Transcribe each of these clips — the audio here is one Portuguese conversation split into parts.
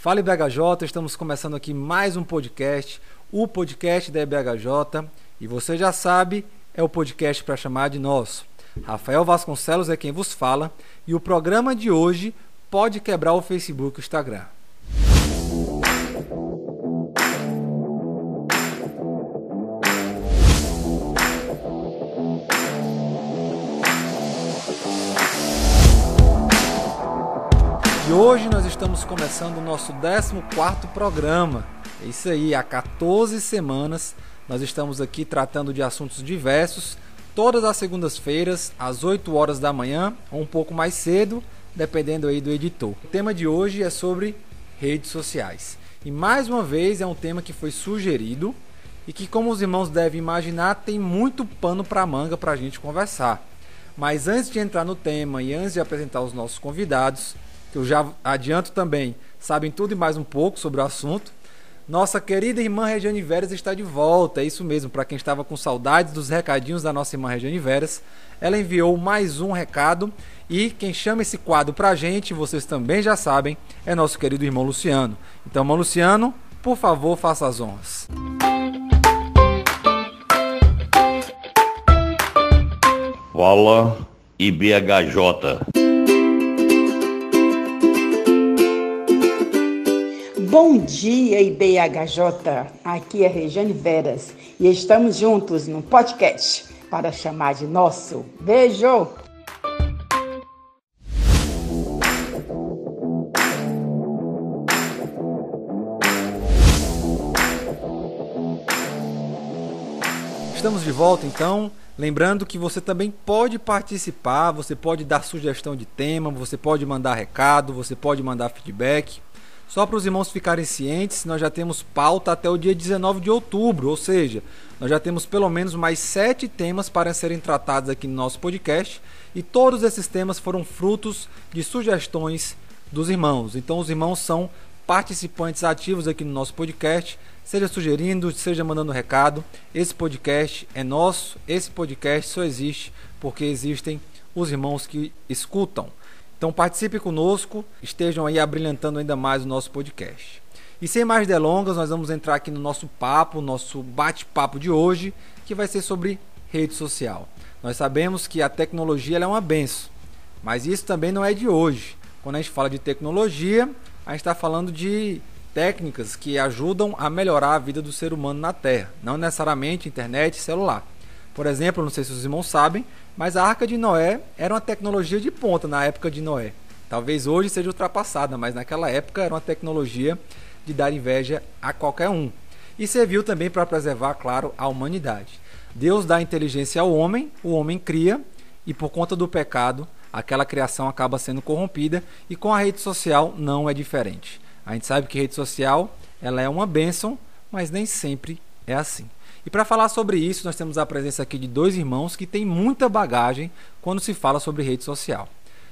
Fala IBHJ, estamos começando aqui mais um podcast, o podcast da IBHJ, e você já sabe, é o podcast para chamar de nosso. Rafael Vasconcelos é quem vos fala, e o programa de hoje pode quebrar o Facebook e o Instagram. E hoje nós estamos começando o nosso 14 programa. É isso aí, há 14 semanas nós estamos aqui tratando de assuntos diversos, todas as segundas-feiras, às 8 horas da manhã, ou um pouco mais cedo, dependendo aí do editor. O tema de hoje é sobre redes sociais. E mais uma vez é um tema que foi sugerido e que, como os irmãos devem imaginar, tem muito pano para manga para a gente conversar. Mas antes de entrar no tema e antes de apresentar os nossos convidados, que eu já adianto também, sabem tudo e mais um pouco sobre o assunto. Nossa querida irmã Regiane Veras está de volta, é isso mesmo, para quem estava com saudades dos recadinhos da nossa irmã Regiane Veras. Ela enviou mais um recado e quem chama esse quadro para a gente, vocês também já sabem, é nosso querido irmão Luciano. Então, irmão Luciano, por favor, faça as honras. Fala IBHJ. Bom dia, IBHJ. Aqui é Regiane Veras e estamos juntos no podcast para chamar de nosso. Beijo! Estamos de volta então. Lembrando que você também pode participar, você pode dar sugestão de tema, você pode mandar recado, você pode mandar feedback. Só para os irmãos ficarem cientes, nós já temos pauta até o dia 19 de outubro, ou seja, nós já temos pelo menos mais sete temas para serem tratados aqui no nosso podcast e todos esses temas foram frutos de sugestões dos irmãos. Então, os irmãos são participantes ativos aqui no nosso podcast, seja sugerindo, seja mandando recado. Esse podcast é nosso, esse podcast só existe porque existem os irmãos que escutam. Então participe conosco, estejam aí abrilhantando ainda mais o nosso podcast. E sem mais delongas, nós vamos entrar aqui no nosso papo, nosso bate-papo de hoje, que vai ser sobre rede social. Nós sabemos que a tecnologia é uma benção, mas isso também não é de hoje. Quando a gente fala de tecnologia, a gente está falando de técnicas que ajudam a melhorar a vida do ser humano na Terra, não necessariamente internet e celular. Por exemplo, não sei se os irmãos sabem, mas a Arca de Noé era uma tecnologia de ponta na época de Noé. Talvez hoje seja ultrapassada, mas naquela época era uma tecnologia de dar inveja a qualquer um. E serviu também para preservar, claro, a humanidade. Deus dá inteligência ao homem, o homem cria, e por conta do pecado, aquela criação acaba sendo corrompida, e com a rede social não é diferente. A gente sabe que rede social ela é uma bênção, mas nem sempre é assim. E para falar sobre isso, nós temos a presença aqui de dois irmãos que têm muita bagagem quando se fala sobre rede social.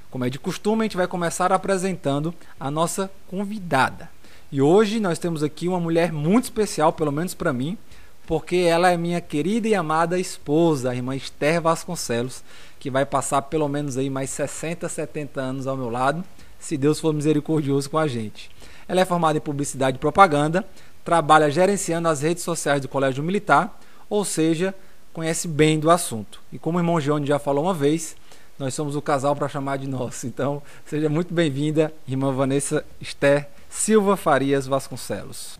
Como é de costume, a gente vai começar apresentando a nossa convidada. E hoje nós temos aqui uma mulher muito especial, pelo menos para mim, porque ela é minha querida e amada esposa, a irmã Esther Vasconcelos, que vai passar pelo menos aí mais 60, 70 anos ao meu lado, se Deus for misericordioso com a gente. Ela é formada em publicidade e propaganda, trabalha gerenciando as redes sociais do Colégio Militar, ou seja, conhece bem do assunto. E como o irmão Johnny já falou uma vez, nós somos o casal para chamar de nosso. Então, seja muito bem-vinda, irmã Vanessa Esther Silva Farias Vasconcelos.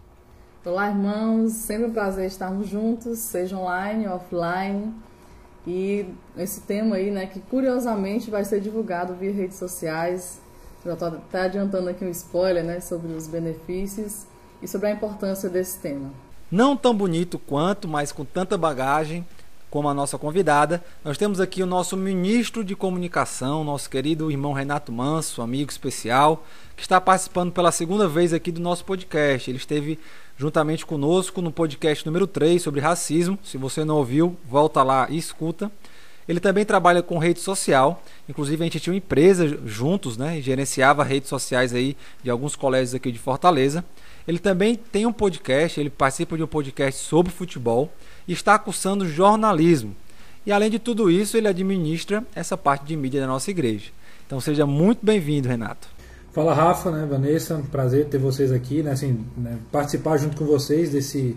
Olá, irmãos. Sempre um prazer estarmos juntos, seja online ou offline. E esse tema aí, né, que curiosamente vai ser divulgado via redes sociais. Já estou até adiantando aqui um spoiler, né, sobre os benefícios e sobre a importância desse tema. Não tão bonito quanto, mas com tanta bagagem como a nossa convidada, nós temos aqui o nosso ministro de comunicação, nosso querido irmão Renato Manso, amigo especial, que está participando pela segunda vez aqui do nosso podcast. Ele esteve juntamente conosco no podcast número 3 sobre racismo. Se você não ouviu, volta lá e escuta. Ele também trabalha com rede social, inclusive a gente tinha uma empresa juntos, né, e gerenciava redes sociais aí de alguns colégios aqui de Fortaleza. Ele também tem um podcast, ele participa de um podcast sobre futebol e está cursando jornalismo. E além de tudo isso, ele administra essa parte de mídia da nossa igreja. Então seja muito bem-vindo, Renato. Fala Rafa, né, Vanessa, prazer ter vocês aqui, né, assim, né, participar junto com vocês desse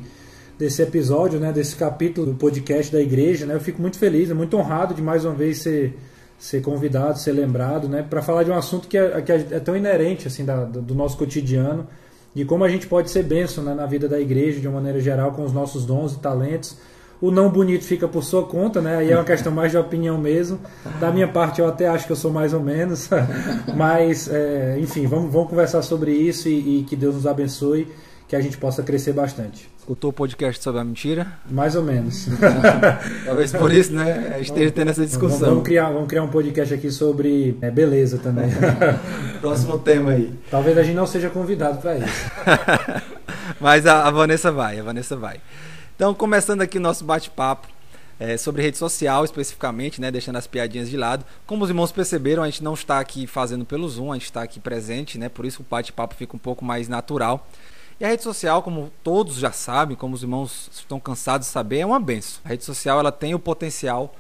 desse episódio, né, desse capítulo do podcast da igreja, né? Eu fico muito feliz, muito honrado de mais uma vez ser ser convidado, ser lembrado, né, para falar de um assunto que é, que é tão inerente assim da, do nosso cotidiano e como a gente pode ser bênção né, na vida da igreja de uma maneira geral com os nossos dons e talentos. O não bonito fica por sua conta, né? Aí é uma questão mais de opinião mesmo. Da minha parte, eu até acho que eu sou mais ou menos. Mas, é, enfim, vamos, vamos conversar sobre isso e, e que Deus nos abençoe, que a gente possa crescer bastante. Escutou o podcast sobre a mentira? Mais ou menos. Talvez por isso, né? Esteja tendo essa discussão. Vamos criar, vamos criar um podcast aqui sobre é, beleza também. Próximo tema aí. Talvez a gente não seja convidado para isso. Mas a, a Vanessa vai, a Vanessa vai. Então, começando aqui o nosso bate-papo é, sobre rede social especificamente, né, deixando as piadinhas de lado. Como os irmãos perceberam, a gente não está aqui fazendo pelo Zoom, a gente está aqui presente, né, por isso o bate-papo fica um pouco mais natural. E a rede social, como todos já sabem, como os irmãos estão cansados de saber, é uma benção. A rede social ela tem o potencial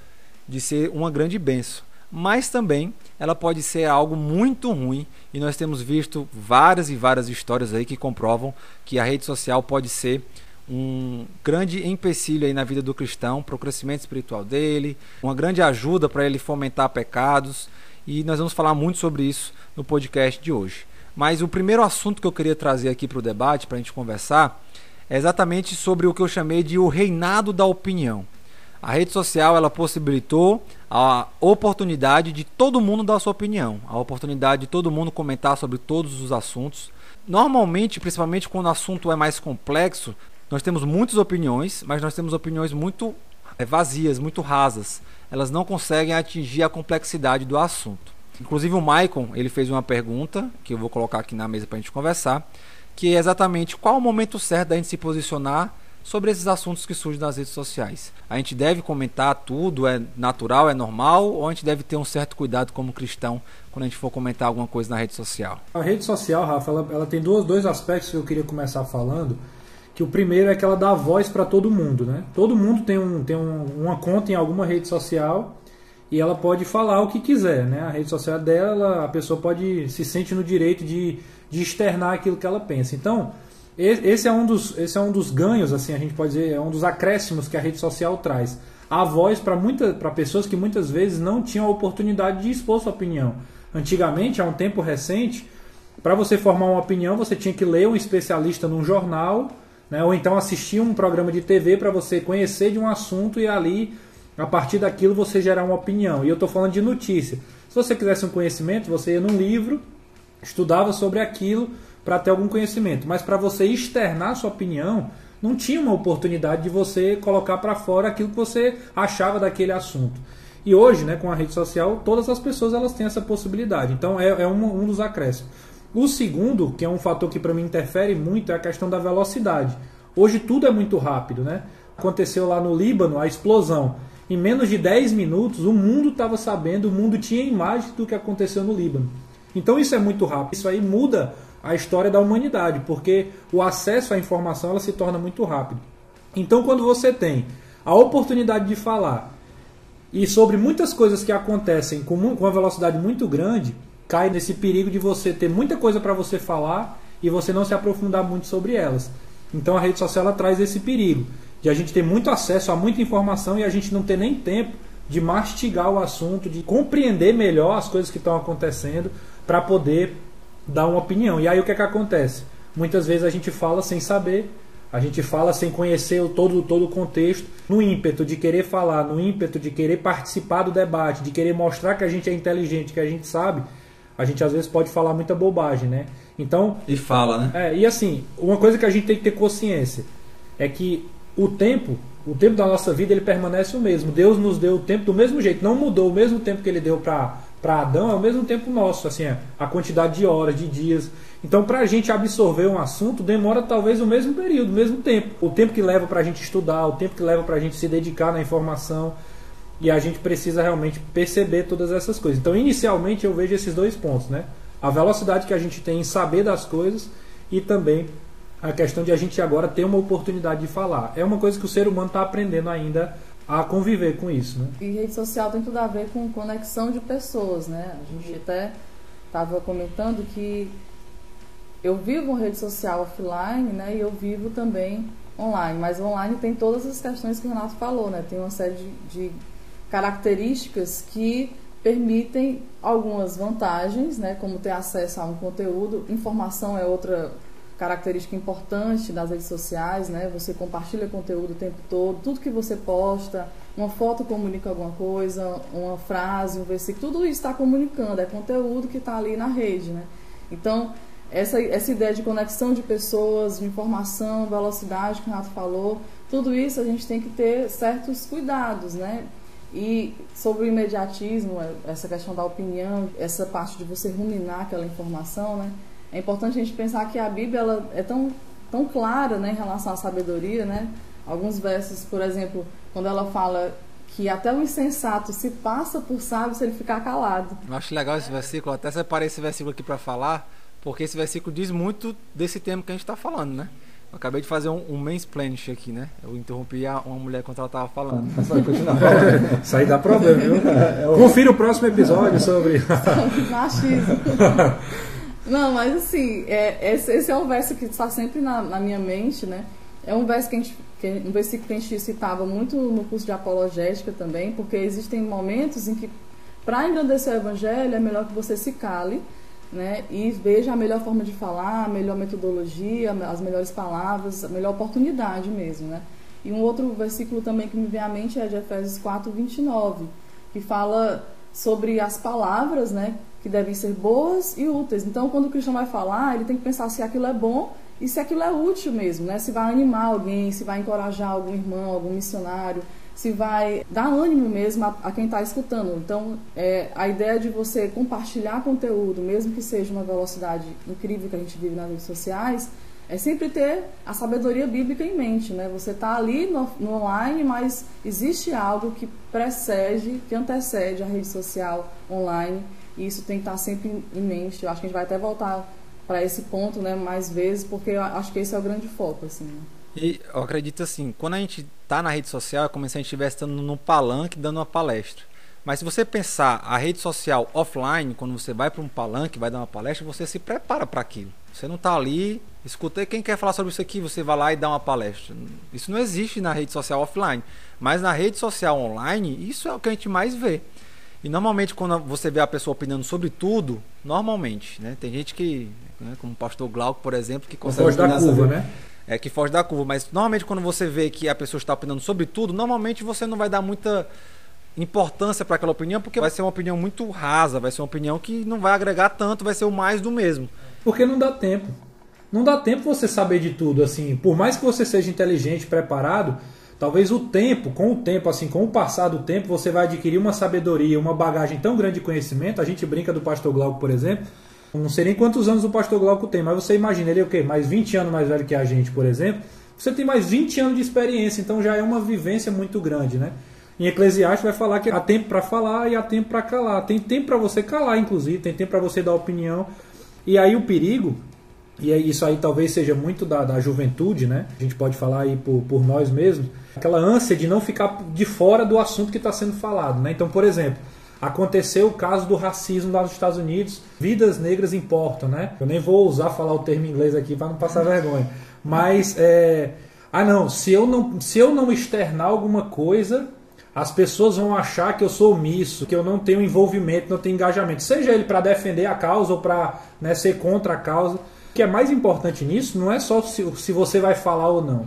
de ser uma grande benção, mas também ela pode ser algo muito ruim e nós temos visto várias e várias histórias aí que comprovam que a rede social pode ser um grande empecilho aí na vida do cristão para o crescimento espiritual dele, uma grande ajuda para ele fomentar pecados e nós vamos falar muito sobre isso no podcast de hoje. Mas o primeiro assunto que eu queria trazer aqui para o debate, para a gente conversar, é exatamente sobre o que eu chamei de o reinado da opinião. A rede social ela possibilitou a oportunidade de todo mundo dar sua opinião, a oportunidade de todo mundo comentar sobre todos os assuntos. Normalmente, principalmente quando o assunto é mais complexo, nós temos muitas opiniões, mas nós temos opiniões muito é, vazias, muito rasas. Elas não conseguem atingir a complexidade do assunto. Inclusive o Maicon, ele fez uma pergunta que eu vou colocar aqui na mesa para a gente conversar, que é exatamente qual o momento certo da gente se posicionar sobre esses assuntos que surgem nas redes sociais. A gente deve comentar tudo, é natural, é normal, ou a gente deve ter um certo cuidado como cristão quando a gente for comentar alguma coisa na rede social? A rede social, Rafa, ela, ela tem dois, dois aspectos que eu queria começar falando que o primeiro é que ela dá voz para todo mundo, né? Todo mundo tem, um, tem um, uma conta em alguma rede social e ela pode falar o que quiser, né? A rede social dela, a pessoa pode se sente no direito de, de externar aquilo que ela pensa. Então, esse é um dos, esse é um dos ganhos, assim, a gente pode dizer, é um dos acréscimos que a rede social traz. A voz para muita, para pessoas que muitas vezes não tinham a oportunidade de expor sua opinião. Antigamente, há um tempo recente, para você formar uma opinião, você tinha que ler um especialista num jornal né? ou então assistir um programa de TV para você conhecer de um assunto e ali, a partir daquilo, você gerar uma opinião. E eu estou falando de notícia. Se você quisesse um conhecimento, você ia num livro, estudava sobre aquilo para ter algum conhecimento. Mas para você externar sua opinião, não tinha uma oportunidade de você colocar para fora aquilo que você achava daquele assunto. E hoje, né, com a rede social, todas as pessoas elas têm essa possibilidade. Então é, é um, um dos acréscimos. O segundo, que é um fator que para mim interfere muito, é a questão da velocidade. Hoje tudo é muito rápido, né? Aconteceu lá no Líbano a explosão. Em menos de 10 minutos, o mundo estava sabendo, o mundo tinha imagem do que aconteceu no Líbano. Então isso é muito rápido. Isso aí muda a história da humanidade, porque o acesso à informação ela se torna muito rápido. Então quando você tem a oportunidade de falar e sobre muitas coisas que acontecem com uma velocidade muito grande, cai nesse perigo de você ter muita coisa para você falar e você não se aprofundar muito sobre elas. Então a rede social traz esse perigo de a gente ter muito acesso a muita informação e a gente não ter nem tempo de mastigar o assunto, de compreender melhor as coisas que estão acontecendo para poder dar uma opinião. E aí o que é que acontece? Muitas vezes a gente fala sem saber, a gente fala sem conhecer todo, todo o contexto, no ímpeto de querer falar, no ímpeto de querer participar do debate, de querer mostrar que a gente é inteligente, que a gente sabe, a gente às vezes pode falar muita bobagem, né? Então. E fala, né? É, e assim, uma coisa que a gente tem que ter consciência é que o tempo, o tempo da nossa vida, ele permanece o mesmo. Deus nos deu o tempo do mesmo jeito, não mudou o mesmo tempo que ele deu para Adão é o mesmo tempo nosso, assim, é, a quantidade de horas, de dias. Então, para a gente absorver um assunto, demora talvez o mesmo período, o mesmo tempo. O tempo que leva para a gente estudar, o tempo que leva para a gente se dedicar na informação. E a gente precisa realmente perceber todas essas coisas. Então, inicialmente, eu vejo esses dois pontos, né? A velocidade que a gente tem em saber das coisas e também a questão de a gente agora ter uma oportunidade de falar. É uma coisa que o ser humano está aprendendo ainda a conviver com isso, né? E rede social tem tudo a ver com conexão de pessoas, né? A gente até estava comentando que eu vivo rede social offline, né? E eu vivo também online. Mas online tem todas as questões que o Renato falou, né? Tem uma série de, de características que permitem algumas vantagens, né? Como ter acesso a um conteúdo. Informação é outra característica importante das redes sociais, né? Você compartilha conteúdo o tempo todo, tudo que você posta, uma foto comunica alguma coisa, uma frase, um versículo, tudo isso está comunicando, é conteúdo que está ali na rede, né? Então, essa, essa ideia de conexão de pessoas, de informação, velocidade que o Renato falou, tudo isso a gente tem que ter certos cuidados, né? E sobre o imediatismo, essa questão da opinião, essa parte de você ruminar aquela informação, né? É importante a gente pensar que a Bíblia ela é tão, tão clara né, em relação à sabedoria, né? Alguns versos, por exemplo, quando ela fala que até o insensato se passa por sábio se ele ficar calado. Eu acho legal esse versículo, até separei esse versículo aqui para falar, porque esse versículo diz muito desse tema que a gente está falando, né? Eu acabei de fazer um, um mansplaining aqui, né? Eu interrompi a, uma mulher enquanto ela estava falando. Mas vai continuar. Isso aí dá problema, viu? É Confira o próximo episódio sobre... Machismo. Não, mas assim, é, esse, esse, é um verso que está sempre na, na, minha mente, né? É um verso que a gente, que, um versículo que a gente citava muito no curso de apologética também, porque existem momentos em que, para engrandecer o evangelho, é melhor que você se cale né? E veja a melhor forma de falar, a melhor metodologia, as melhores palavras, a melhor oportunidade mesmo, né? E um outro versículo também que me vem à mente é de Efésios 4, 29, que fala sobre as palavras, né? Que devem ser boas e úteis. Então, quando o cristão vai falar, ele tem que pensar se aquilo é bom e se aquilo é útil mesmo, né? Se vai animar alguém, se vai encorajar algum irmão, algum missionário, se vai dar ânimo mesmo a, a quem está escutando. Então, é, a ideia de você compartilhar conteúdo, mesmo que seja uma velocidade incrível que a gente vive nas redes sociais, é sempre ter a sabedoria bíblica em mente, né? Você está ali no, no, online, mas existe algo que precede, que antecede a rede social online, e isso tem que estar sempre em mente. Eu acho que a gente vai até voltar para esse ponto, né, mais vezes, porque eu acho que esse é o grande foco, assim. Né? E eu acredito assim, quando a gente tá na rede social é como se a gente estivesse estando num palanque dando uma palestra. Mas se você pensar a rede social offline, quando você vai para um palanque, vai dar uma palestra, você se prepara para aquilo. Você não está ali, escuta quem quer falar sobre isso aqui, você vai lá e dá uma palestra. Isso não existe na rede social offline. Mas na rede social online, isso é o que a gente mais vê. E normalmente quando você vê a pessoa opinando sobre tudo, normalmente, né? Tem gente que, né, como o pastor Glauco, por exemplo, que consegue da curva, né? é, que foge da curva. Mas normalmente quando você vê que a pessoa está opinando sobre tudo, normalmente você não vai dar muita importância para aquela opinião, porque vai ser uma opinião muito rasa, vai ser uma opinião que não vai agregar tanto, vai ser o mais do mesmo. Porque não dá tempo. Não dá tempo você saber de tudo, assim. Por mais que você seja inteligente, preparado, talvez o tempo, com o tempo, assim, com o passar do tempo, você vai adquirir uma sabedoria, uma bagagem tão grande de conhecimento. A gente brinca do pastor Glauco, por exemplo, não sei nem quantos anos o pastor Glauco tem, mas você imagina, ele é o quê? Mais 20 anos mais velho que a gente, por exemplo. Você tem mais 20 anos de experiência, então já é uma vivência muito grande, né? Em Eclesiastes vai falar que há tempo para falar e há tempo para calar. Tem tempo para você calar, inclusive, tem tempo para você dar opinião. E aí o perigo, e isso aí talvez seja muito da, da juventude, né? A gente pode falar aí por, por nós mesmos, aquela ânsia de não ficar de fora do assunto que está sendo falado, né? Então, por exemplo, Aconteceu o caso do racismo lá nos Estados Unidos. Vidas negras importam, né? Eu nem vou usar falar o termo inglês aqui para não passar vergonha. Mas, é... ah não, se eu não, se eu não externar alguma coisa, as pessoas vão achar que eu sou omisso, que eu não tenho envolvimento, não tenho engajamento. Seja ele para defender a causa ou para né, ser contra a causa. O que é mais importante nisso não é só se, se você vai falar ou não.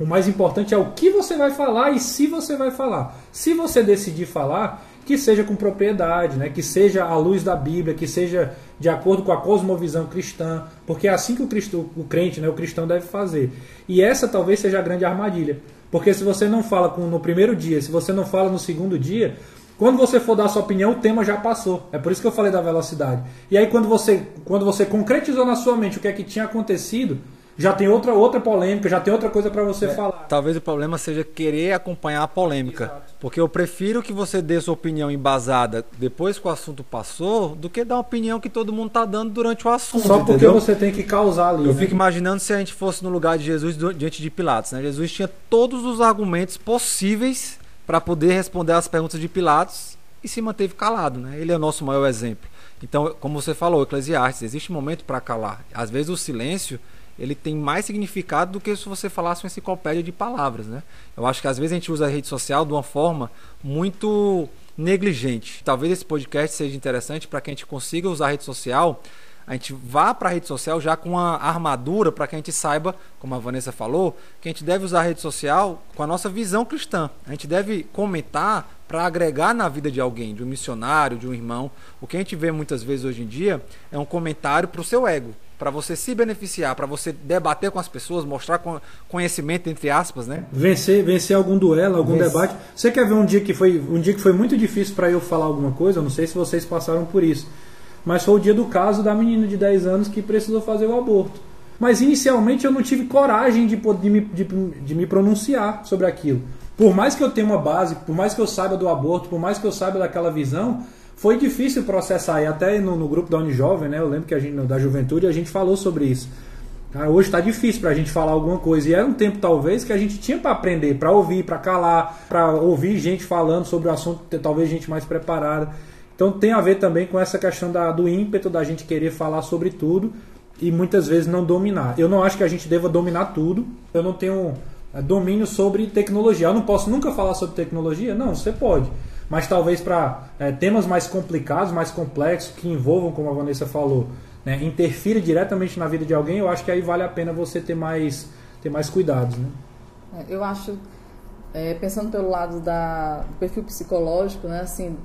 O mais importante é o que você vai falar e se você vai falar. Se você decidir falar, que seja com propriedade, né? que seja à luz da Bíblia, que seja de acordo com a cosmovisão cristã, porque é assim que o, cristo, o crente, né, o cristão deve fazer. E essa talvez seja a grande armadilha, porque se você não fala com, no primeiro dia, se você não fala no segundo dia, quando você for dar sua opinião, o tema já passou. É por isso que eu falei da velocidade. E aí quando você, quando você concretizou na sua mente o que é que tinha acontecido, já tem outra, outra polêmica, já tem outra coisa para você é, falar. Talvez o problema seja querer acompanhar a polêmica. Exato. Porque eu prefiro que você dê sua opinião embasada depois que o assunto passou, do que dar uma opinião que todo mundo está dando durante o assunto. Só porque entendeu? você tem que causar ali. Eu né? fico imaginando se a gente fosse no lugar de Jesus diante de Pilatos. Né? Jesus tinha todos os argumentos possíveis para poder responder às perguntas de Pilatos e se manteve calado. Né? Ele é o nosso maior exemplo. Então, como você falou, Eclesiastes, existe momento para calar. Às vezes o silêncio ele tem mais significado do que se você falasse uma enciclopédia de palavras, né? Eu acho que às vezes a gente usa a rede social de uma forma muito negligente. Talvez esse podcast seja interessante para que a gente consiga usar a rede social a gente vá para a rede social já com uma armadura para que a gente saiba, como a Vanessa falou, que a gente deve usar a rede social com a nossa visão cristã. A gente deve comentar para agregar na vida de alguém, de um missionário, de um irmão. O que a gente vê muitas vezes hoje em dia é um comentário para o seu ego, para você se beneficiar, para você debater com as pessoas, mostrar conhecimento entre aspas, né? Vencer, vencer algum duelo, algum Vencer. debate. Você quer ver um dia que foi um dia que foi muito difícil para eu falar alguma coisa? Eu não sei se vocês passaram por isso mas foi o dia do caso da menina de 10 anos que precisou fazer o aborto. Mas inicialmente eu não tive coragem de, de, me, de, de me pronunciar sobre aquilo. Por mais que eu tenha uma base, por mais que eu saiba do aborto, por mais que eu saiba daquela visão, foi difícil processar. E até no, no grupo da Unijovem, né, eu lembro que a gente, da juventude, a gente falou sobre isso. Ah, hoje está difícil para a gente falar alguma coisa. E era um tempo, talvez, que a gente tinha para aprender, para ouvir, para calar, para ouvir gente falando sobre o assunto, talvez gente mais preparada. Então tem a ver também com essa questão da, do ímpeto da gente querer falar sobre tudo e muitas vezes não dominar. Eu não acho que a gente deva dominar tudo. Eu não tenho é, domínio sobre tecnologia. Eu não posso nunca falar sobre tecnologia? Não, você pode. Mas talvez para é, temas mais complicados, mais complexos, que envolvam, como a Vanessa falou, né, interfira diretamente na vida de alguém, eu acho que aí vale a pena você ter mais, ter mais cuidados. Né? É, eu acho, é, pensando pelo lado da, do perfil psicológico, né, assim,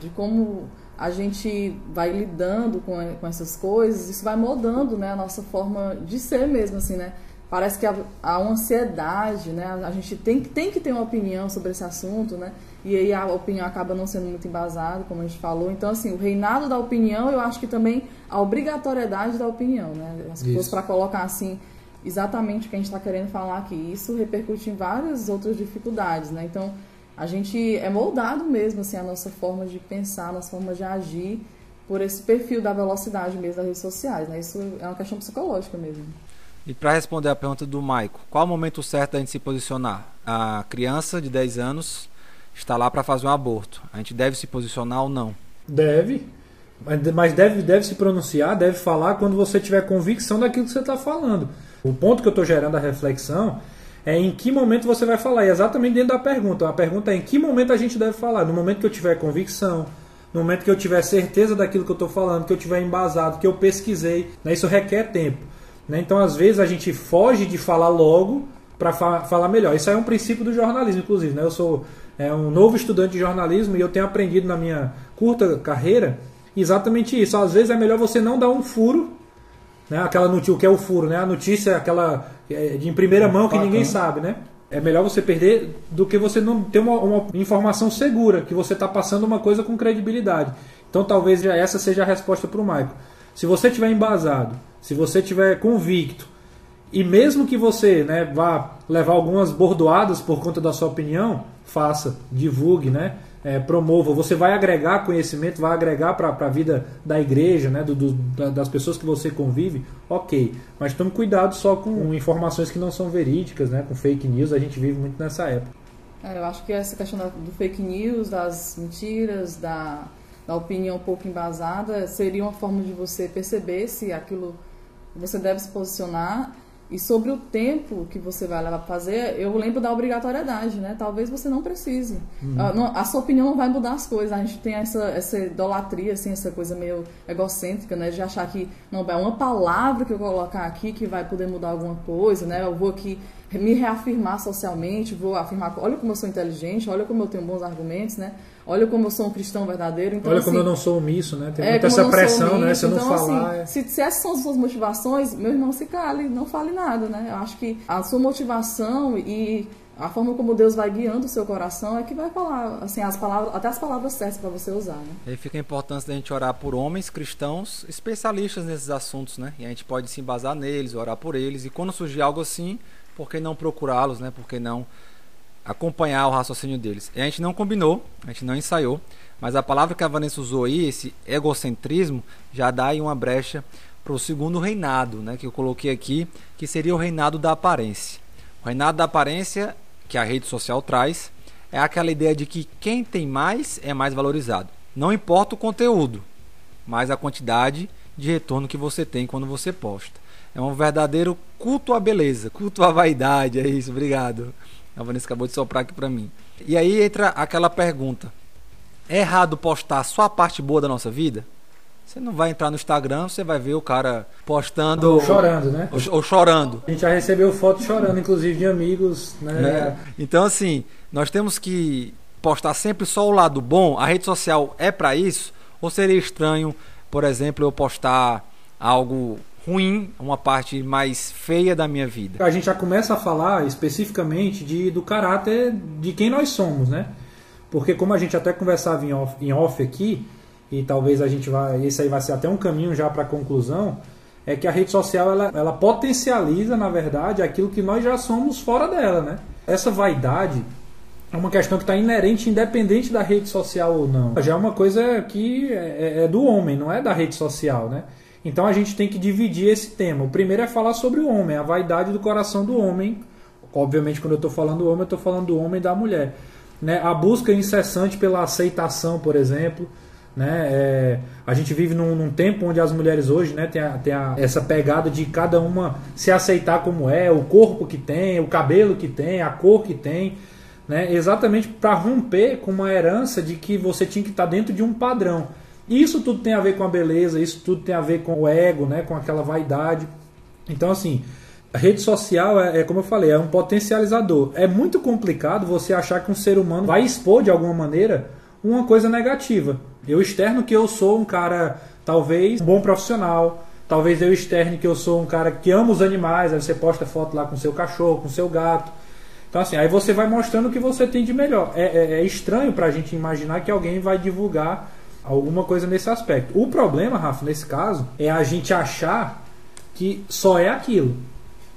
de como a gente vai lidando com, com essas coisas, isso vai mudando, né, a nossa forma de ser mesmo, assim, né? Parece que há, há uma ansiedade, né? A gente tem, tem que ter uma opinião sobre esse assunto, né? E aí a opinião acaba não sendo muito embasada, como a gente falou. Então, assim, o reinado da opinião, eu acho que também a obrigatoriedade da opinião, né? Se fosse para colocar assim exatamente o que a gente está querendo falar aqui, isso repercute em várias outras dificuldades, né? Então, a gente é moldado mesmo, assim, a nossa forma de pensar, a nossa forma de agir por esse perfil da velocidade mesmo das redes sociais, né? Isso é uma questão psicológica mesmo. E para responder a pergunta do Maico, qual o momento certo da gente se posicionar? A criança de 10 anos está lá para fazer um aborto. A gente deve se posicionar ou não? Deve. Mas deve, deve se pronunciar, deve falar quando você tiver convicção daquilo que você está falando. O ponto que eu estou gerando a reflexão é em que momento você vai falar. E exatamente dentro da pergunta. A pergunta é em que momento a gente deve falar. No momento que eu tiver convicção, no momento que eu tiver certeza daquilo que eu estou falando, que eu tiver embasado, que eu pesquisei. Né? Isso requer tempo. Né? Então, às vezes, a gente foge de falar logo para fa falar melhor. Isso é um princípio do jornalismo, inclusive. Né? Eu sou é, um novo estudante de jornalismo e eu tenho aprendido na minha curta carreira exatamente isso. Às vezes é melhor você não dar um furo né? Aquela notícia, o que é o furo, né? A notícia aquela é, de em primeira mão que ninguém sabe, né? É melhor você perder do que você não ter uma, uma informação segura, que você está passando uma coisa com credibilidade. Então talvez já essa seja a resposta para o Michael. Se você tiver embasado, se você tiver convicto, e mesmo que você né, vá levar algumas bordoadas por conta da sua opinião, faça, divulgue, né? É, promova, você vai agregar conhecimento, vai agregar para a vida da igreja, né, do, do, das pessoas que você convive, ok. Mas tome cuidado só com informações que não são verídicas, né, com fake news, a gente vive muito nessa época. É, eu acho que essa questão do fake news, das mentiras, da, da opinião um pouco embasada, seria uma forma de você perceber se aquilo você deve se posicionar e sobre o tempo que você vai levar para fazer, eu lembro da obrigatoriedade, né? Talvez você não precise. Uhum. A, não, a, sua opinião não vai mudar as coisas. A gente tem essa, essa idolatria, assim, essa coisa meio egocêntrica, né? De achar que não é uma palavra que eu colocar aqui que vai poder mudar alguma coisa, né? Eu vou aqui me reafirmar socialmente, vou afirmar, olha como eu sou inteligente, olha como eu tenho bons argumentos, né? Olha como eu sou um cristão verdadeiro. Então, olha assim, como eu não sou omisso, né? Tem é, muita essa pressão, né? Se eu não então, falar. Assim, é... se, se, essas são as suas motivações, meu irmão, se cale, não fale nada, né? Eu acho que a sua motivação e a forma como Deus vai guiando o seu coração é que vai falar, assim, as palavras, até as palavras certas para você usar, né? Aí fica a importância da gente orar por homens cristãos especialistas nesses assuntos, né? E a gente pode se embasar neles, orar por eles. E quando surgir algo assim, por que não procurá-los, né? Por que não acompanhar o raciocínio deles? E a gente não combinou, a gente não ensaiou. Mas a palavra que a Vanessa usou aí, esse egocentrismo, já dá aí uma brecha para o segundo reinado, né, que eu coloquei aqui, que seria o reinado da aparência. O reinado da aparência, que a rede social traz, é aquela ideia de que quem tem mais é mais valorizado. Não importa o conteúdo. mas a quantidade de retorno que você tem quando você posta. É um verdadeiro culto à beleza, culto à vaidade, é isso, obrigado. A Vanessa acabou de soprar aqui para mim. E aí entra aquela pergunta: é errado postar só a parte boa da nossa vida? Você não vai entrar no Instagram, você vai ver o cara postando. Ou chorando, né? Ou, ou chorando. A gente já recebeu fotos chorando, inclusive, de amigos, né? É. Então, assim, nós temos que postar sempre só o lado bom. A rede social é para isso? Ou seria estranho, por exemplo, eu postar algo ruim, uma parte mais feia da minha vida? A gente já começa a falar especificamente de, do caráter de quem nós somos, né? Porque como a gente até conversava em off, em off aqui, e talvez a gente vai, esse aí vai ser até um caminho já para a conclusão, é que a rede social ela, ela potencializa, na verdade, aquilo que nós já somos fora dela, né? Essa vaidade é uma questão que está inerente, independente da rede social ou não. Já é uma coisa que é, é do homem, não é da rede social, né? Então a gente tem que dividir esse tema. O primeiro é falar sobre o homem, a vaidade do coração do homem. Obviamente, quando eu estou falando do homem, eu estou falando do homem e da mulher. Né? A busca incessante pela aceitação, por exemplo. Né? É, a gente vive num, num, tempo onde as mulheres hoje né, tem, a, tem a, essa pegada de cada uma se aceitar como é, o corpo que tem, o cabelo que tem, a cor que tem. Né? Exatamente para romper com uma herança de que você tinha que estar tá dentro de um padrão. Isso tudo tem a ver com a beleza, isso tudo tem a ver com o ego, né, com aquela vaidade. Então, assim, a rede social é, é, como eu falei, é um potencializador. É muito complicado você achar que um ser humano vai expor de alguma maneira uma coisa negativa. Eu externo que eu sou um cara, talvez, um bom profissional. Talvez eu externe que eu sou um cara que ama os animais. Aí você posta foto lá com seu cachorro, com seu gato. Então, assim, aí você vai mostrando o que você tem de melhor. É, é, é estranho pra gente imaginar que alguém vai divulgar alguma coisa nesse aspecto. O problema, Rafa, nesse caso, é a gente achar que só é aquilo.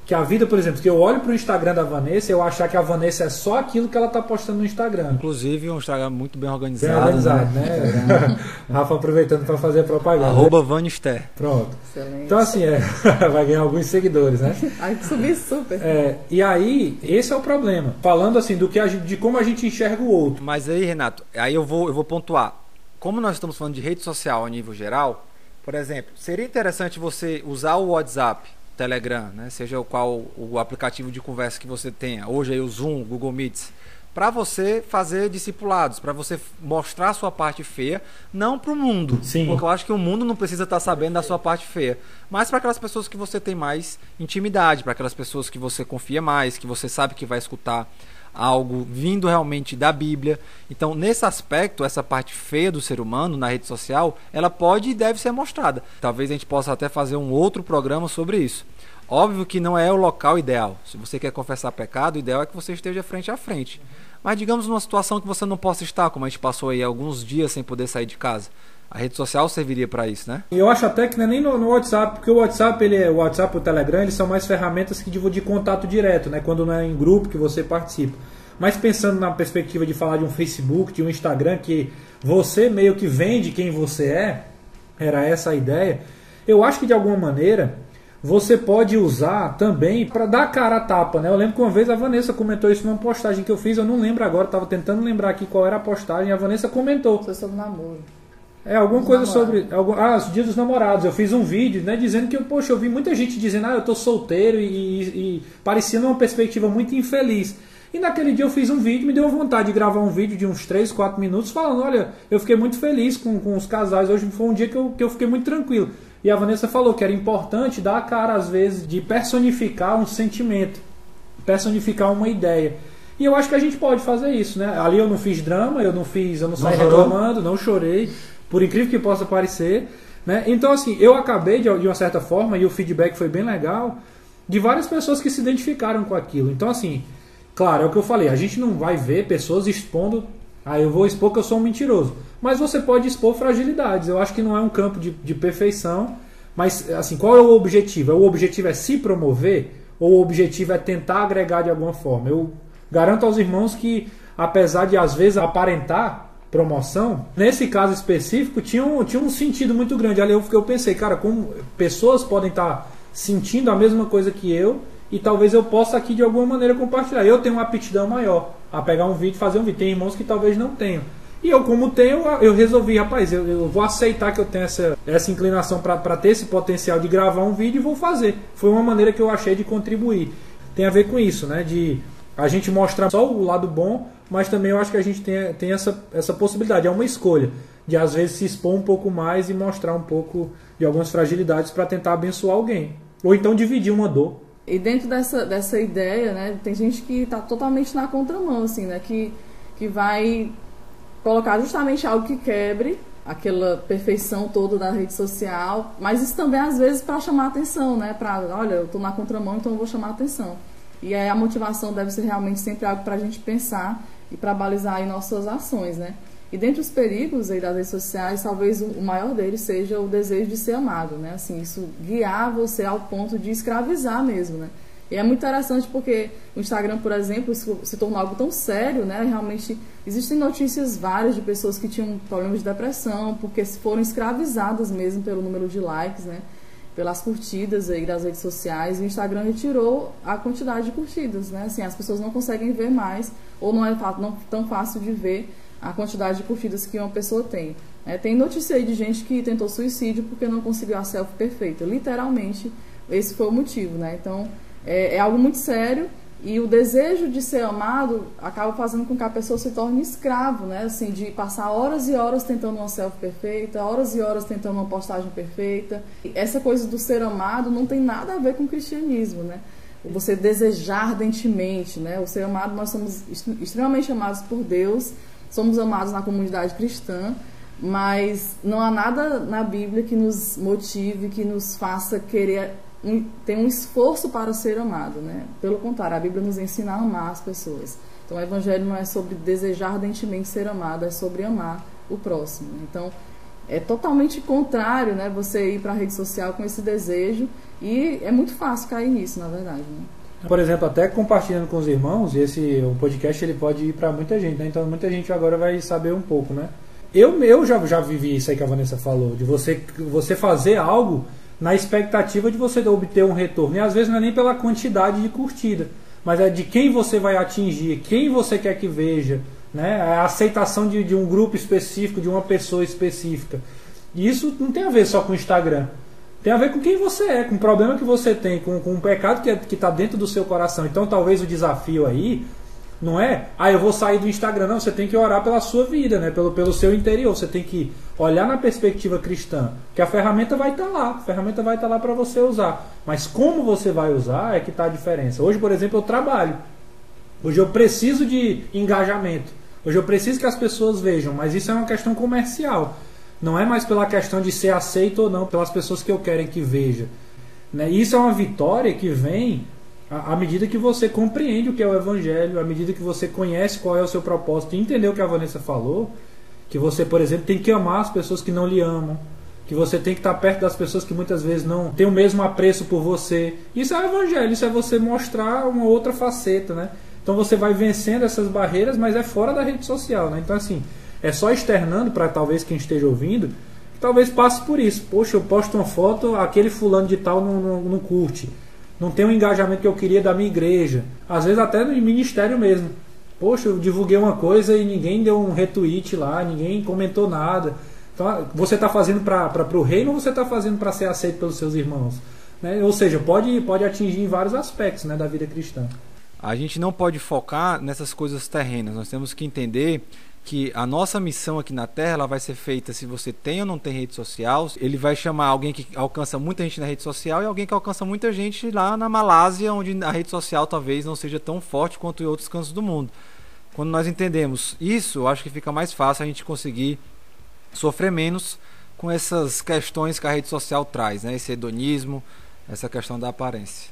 Que a vida, por exemplo, que eu olho para o Instagram da Vanessa, eu achar que a Vanessa é só aquilo que ela está postando no Instagram. Inclusive, um Instagram muito bem organizado. Bem organizado, né? né? Rafa aproveitando para fazer propaganda. Arroba né? Vanister. Pronto. Excelente. Então, assim, é, vai ganhar alguns seguidores, né? Ai, subir super. É, e aí, esse é o problema. Falando assim, do que a gente, de como a gente enxerga o outro. Mas aí, Renato, aí eu vou, eu vou pontuar como nós estamos falando de rede social a nível geral, por exemplo, seria interessante você usar o WhatsApp, Telegram, né, seja o qual o aplicativo de conversa que você tenha, hoje aí o Zoom, Google Meets, para você fazer discipulados, para você mostrar a sua parte feia, não para o mundo, Sim. porque eu acho que o mundo não precisa estar tá sabendo da sua parte feia, mas para aquelas pessoas que você tem mais intimidade, para aquelas pessoas que você confia mais, que você sabe que vai escutar algo vindo realmente da Bíblia. Então, nesse aspecto, essa parte feia do ser humano na rede social, ela pode e deve ser mostrada. Talvez a gente possa até fazer um outro programa sobre isso. Óbvio que não é o local ideal. Se você quer confessar pecado, o ideal é que você esteja frente a frente. Mas digamos numa situação que você não possa estar, como a gente passou aí alguns dias sem poder sair de casa. A rede social serviria para isso, né? Eu acho até que não é nem no, no, WhatsApp, porque o WhatsApp, ele é, o WhatsApp e o Telegram, eles são mais ferramentas que de contato direto, né? Quando não é em grupo que você participa. Mas pensando na perspectiva de falar de um Facebook, de um Instagram, que você meio que vende quem você é, era essa a ideia. Eu acho que de alguma maneira você pode usar também para dar cara a tapa, né? Eu lembro que uma vez a Vanessa comentou isso numa postagem que eu fiz, eu não lembro agora, estava tentando lembrar aqui qual era a postagem, a Vanessa comentou. Foi sobre namoro. É, alguma coisa sobre. Algum, ah, os dias dos namorados. Eu fiz um vídeo, né, dizendo que, poxa, eu vi muita gente dizendo, ah, eu tô solteiro e, e, e parecia uma perspectiva muito infeliz. E naquele dia eu fiz um vídeo, me deu vontade de gravar um vídeo de uns 3, 4 minutos falando, olha, eu fiquei muito feliz com, com os casais, hoje foi um dia que eu, que eu fiquei muito tranquilo. E a Vanessa falou que era importante dar a cara, às vezes, de personificar um sentimento, personificar uma ideia. E eu acho que a gente pode fazer isso, né? Ali eu não fiz drama, eu não fiz, eu não, não saí reclamando, não chorei por incrível que possa parecer. Né? Então, assim, eu acabei de, de uma certa forma, e o feedback foi bem legal, de várias pessoas que se identificaram com aquilo. Então, assim, claro, é o que eu falei, a gente não vai ver pessoas expondo. Ah, eu vou expor que eu sou um mentiroso. Mas você pode expor fragilidades. Eu acho que não é um campo de, de perfeição. Mas, assim, qual é o objetivo? O objetivo é se promover ou o objetivo é tentar agregar de alguma forma? Eu garanto aos irmãos que, apesar de às vezes aparentar promoção, nesse caso específico, tinha um, tinha um sentido muito grande. Ali eu, eu pensei, cara, como pessoas podem estar sentindo a mesma coisa que eu e talvez eu possa aqui de alguma maneira compartilhar. Eu tenho uma aptidão maior a pegar um vídeo e fazer um vídeo. Tem irmãos que talvez não tenham. E eu, como tenho, eu resolvi, rapaz, eu, eu vou aceitar que eu tenho essa, essa inclinação para ter esse potencial de gravar um vídeo e vou fazer. Foi uma maneira que eu achei de contribuir. Tem a ver com isso, né? De a gente mostrar só o lado bom, mas também eu acho que a gente tem, tem essa, essa possibilidade, é uma escolha de às vezes se expor um pouco mais e mostrar um pouco de algumas fragilidades para tentar abençoar alguém. Ou então dividir uma dor. E dentro dessa, dessa ideia, né, tem gente que está totalmente na contramão, assim, né, que, que vai colocar justamente algo que quebre aquela perfeição toda da rede social, mas isso também às vezes para chamar atenção, né, para, olha, eu estou na contramão, então eu vou chamar atenção. E aí a motivação deve ser realmente sempre algo para a gente pensar e para balizar aí nossas ações, né. E dentre os perigos aí das redes sociais, talvez o maior deles seja o desejo de ser amado, né? Assim, isso guiar você ao ponto de escravizar mesmo, né? E é muito interessante porque o Instagram, por exemplo, se tornou algo tão sério, né? Realmente existem notícias várias de pessoas que tinham problemas de depressão, porque foram escravizadas mesmo pelo número de likes, né? Pelas curtidas aí das redes sociais. E o Instagram retirou a quantidade de curtidas, né? Assim, as pessoas não conseguem ver mais, ou não é tão fácil de ver a quantidade de curtidas que uma pessoa tem. É, tem notícia aí de gente que tentou suicídio porque não conseguiu a selfie perfeita. Literalmente, esse foi o motivo, né? Então, é, é, algo muito sério e o desejo de ser amado acaba fazendo com que a pessoa se torne escravo, né? Assim, de passar horas e horas tentando uma selfie perfeita, horas e horas tentando uma postagem perfeita. Essa coisa do ser amado não tem nada a ver com o cristianismo, né? Você desejar ardentemente, né? O ser amado, nós somos extremamente amados por Deus, somos amados na comunidade cristã, mas não há nada na Bíblia que nos motive, que nos faça querer ter um esforço para ser amado, né? Pelo contrário, a Bíblia nos ensina a amar as pessoas. Então, o Evangelho não é sobre desejar ardentemente ser amado, é sobre amar o próximo. Então, é totalmente contrário, né? Você ir para a rede social com esse desejo e é muito fácil cair nisso, na verdade. Né? Por exemplo, até compartilhando com os irmãos, esse o podcast ele pode ir para muita gente, né? Então muita gente agora vai saber um pouco, né? Eu, eu já, já vivi isso aí que a Vanessa falou, de você, você fazer algo na expectativa de você obter um retorno. E às vezes não é nem pela quantidade de curtida, mas é de quem você vai atingir, quem você quer que veja, né? A aceitação de, de um grupo específico, de uma pessoa específica. E isso não tem a ver só com o Instagram. Tem a ver com quem você é, com o problema que você tem, com, com o pecado que é, está dentro do seu coração. Então talvez o desafio aí não é, ah, eu vou sair do Instagram. Não, você tem que orar pela sua vida, né? pelo, pelo seu interior. Você tem que olhar na perspectiva cristã, que a ferramenta vai estar tá lá, a ferramenta vai estar tá lá para você usar. Mas como você vai usar é que está a diferença. Hoje, por exemplo, eu trabalho. Hoje eu preciso de engajamento. Hoje eu preciso que as pessoas vejam, mas isso é uma questão comercial. Não é mais pela questão de ser aceito ou não pelas pessoas que eu quero que veja. Né? Isso é uma vitória que vem à medida que você compreende o que é o Evangelho, à medida que você conhece qual é o seu propósito e entendeu o que a Vanessa falou, que você, por exemplo, tem que amar as pessoas que não lhe amam, que você tem que estar perto das pessoas que muitas vezes não têm o mesmo apreço por você. Isso é o Evangelho, isso é você mostrar uma outra faceta, né? Então você vai vencendo essas barreiras, mas é fora da rede social, né? Então assim, é só externando para talvez quem esteja ouvindo, que talvez passe por isso. Poxa, eu posto uma foto, aquele fulano de tal não, não, não curte. Não tem o engajamento que eu queria da minha igreja. Às vezes até no ministério mesmo. Poxa, eu divulguei uma coisa e ninguém deu um retweet lá, ninguém comentou nada. Então, você está fazendo para o reino ou você está fazendo para ser aceito pelos seus irmãos? Né? Ou seja, pode, pode atingir em vários aspectos né, da vida cristã. A gente não pode focar nessas coisas terrenas. Nós temos que entender que a nossa missão aqui na Terra ela vai ser feita se você tem ou não tem rede social. Ele vai chamar alguém que alcança muita gente na rede social e alguém que alcança muita gente lá na Malásia, onde a rede social talvez não seja tão forte quanto em outros cantos do mundo. Quando nós entendemos isso, eu acho que fica mais fácil a gente conseguir sofrer menos com essas questões que a rede social traz, né? Esse hedonismo, essa questão da aparência.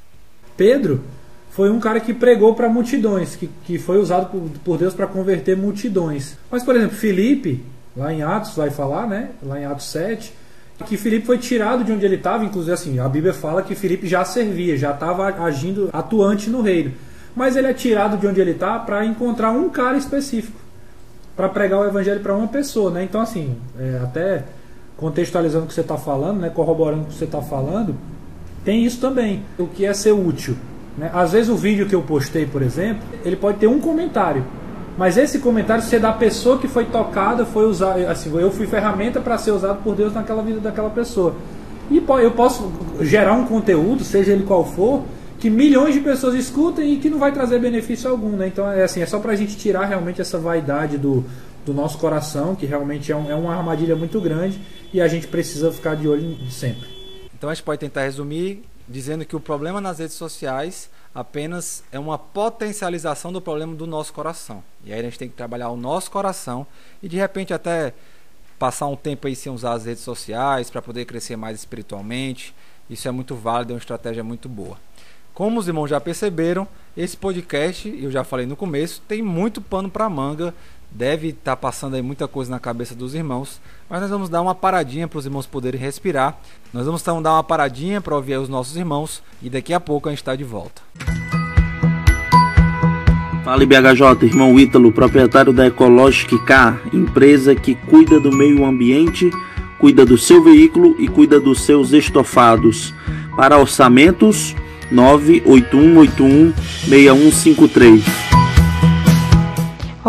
Pedro foi um cara que pregou para multidões, que, que foi usado por, por Deus para converter multidões. Mas, por exemplo, Filipe, lá em Atos, vai falar, né? Lá em Atos 7, que Filipe foi tirado de onde ele estava, inclusive assim, a Bíblia fala que Filipe já servia, já estava agindo atuante no reino. Mas ele é tirado de onde ele está para encontrar um cara específico, para pregar o evangelho para uma pessoa, né? Então assim, é, até contextualizando o que você está falando, né? Corroborando o que você está falando, tem isso também. O que é ser útil? Né? Às vezes o vídeo que eu postei, por exemplo, ele pode ter um comentário. Mas esse comentário ser da pessoa que foi tocada, foi usado, assim, eu fui ferramenta para ser usado por Deus naquela vida daquela pessoa. E eu posso gerar um conteúdo, seja ele qual for, que milhões de pessoas escutem e que não vai trazer benefício algum, né? Então é assim, é só para a gente tirar realmente essa vaidade do, do nosso coração, que realmente é, um, é uma armadilha muito grande e a gente precisa ficar de olho sempre. Então a gente pode tentar resumir dizendo que o problema nas redes sociais apenas é uma potencialização do problema do nosso coração. E aí a gente tem que trabalhar o nosso coração e de repente até passar um tempo aí sem usar as redes sociais para poder crescer mais espiritualmente. Isso é muito válido, é uma estratégia muito boa. Como os irmãos já perceberam, esse podcast, eu já falei no começo, tem muito pano para manga Deve estar tá passando aí muita coisa na cabeça dos irmãos, mas nós vamos dar uma paradinha para os irmãos poderem respirar. Nós vamos então dar uma paradinha para ouvir os nossos irmãos e daqui a pouco a gente está de volta. Fala BHJ, irmão Ítalo, proprietário da Ecologic empresa que cuida do meio ambiente, cuida do seu veículo e cuida dos seus estofados. Para orçamentos, 98181 6153.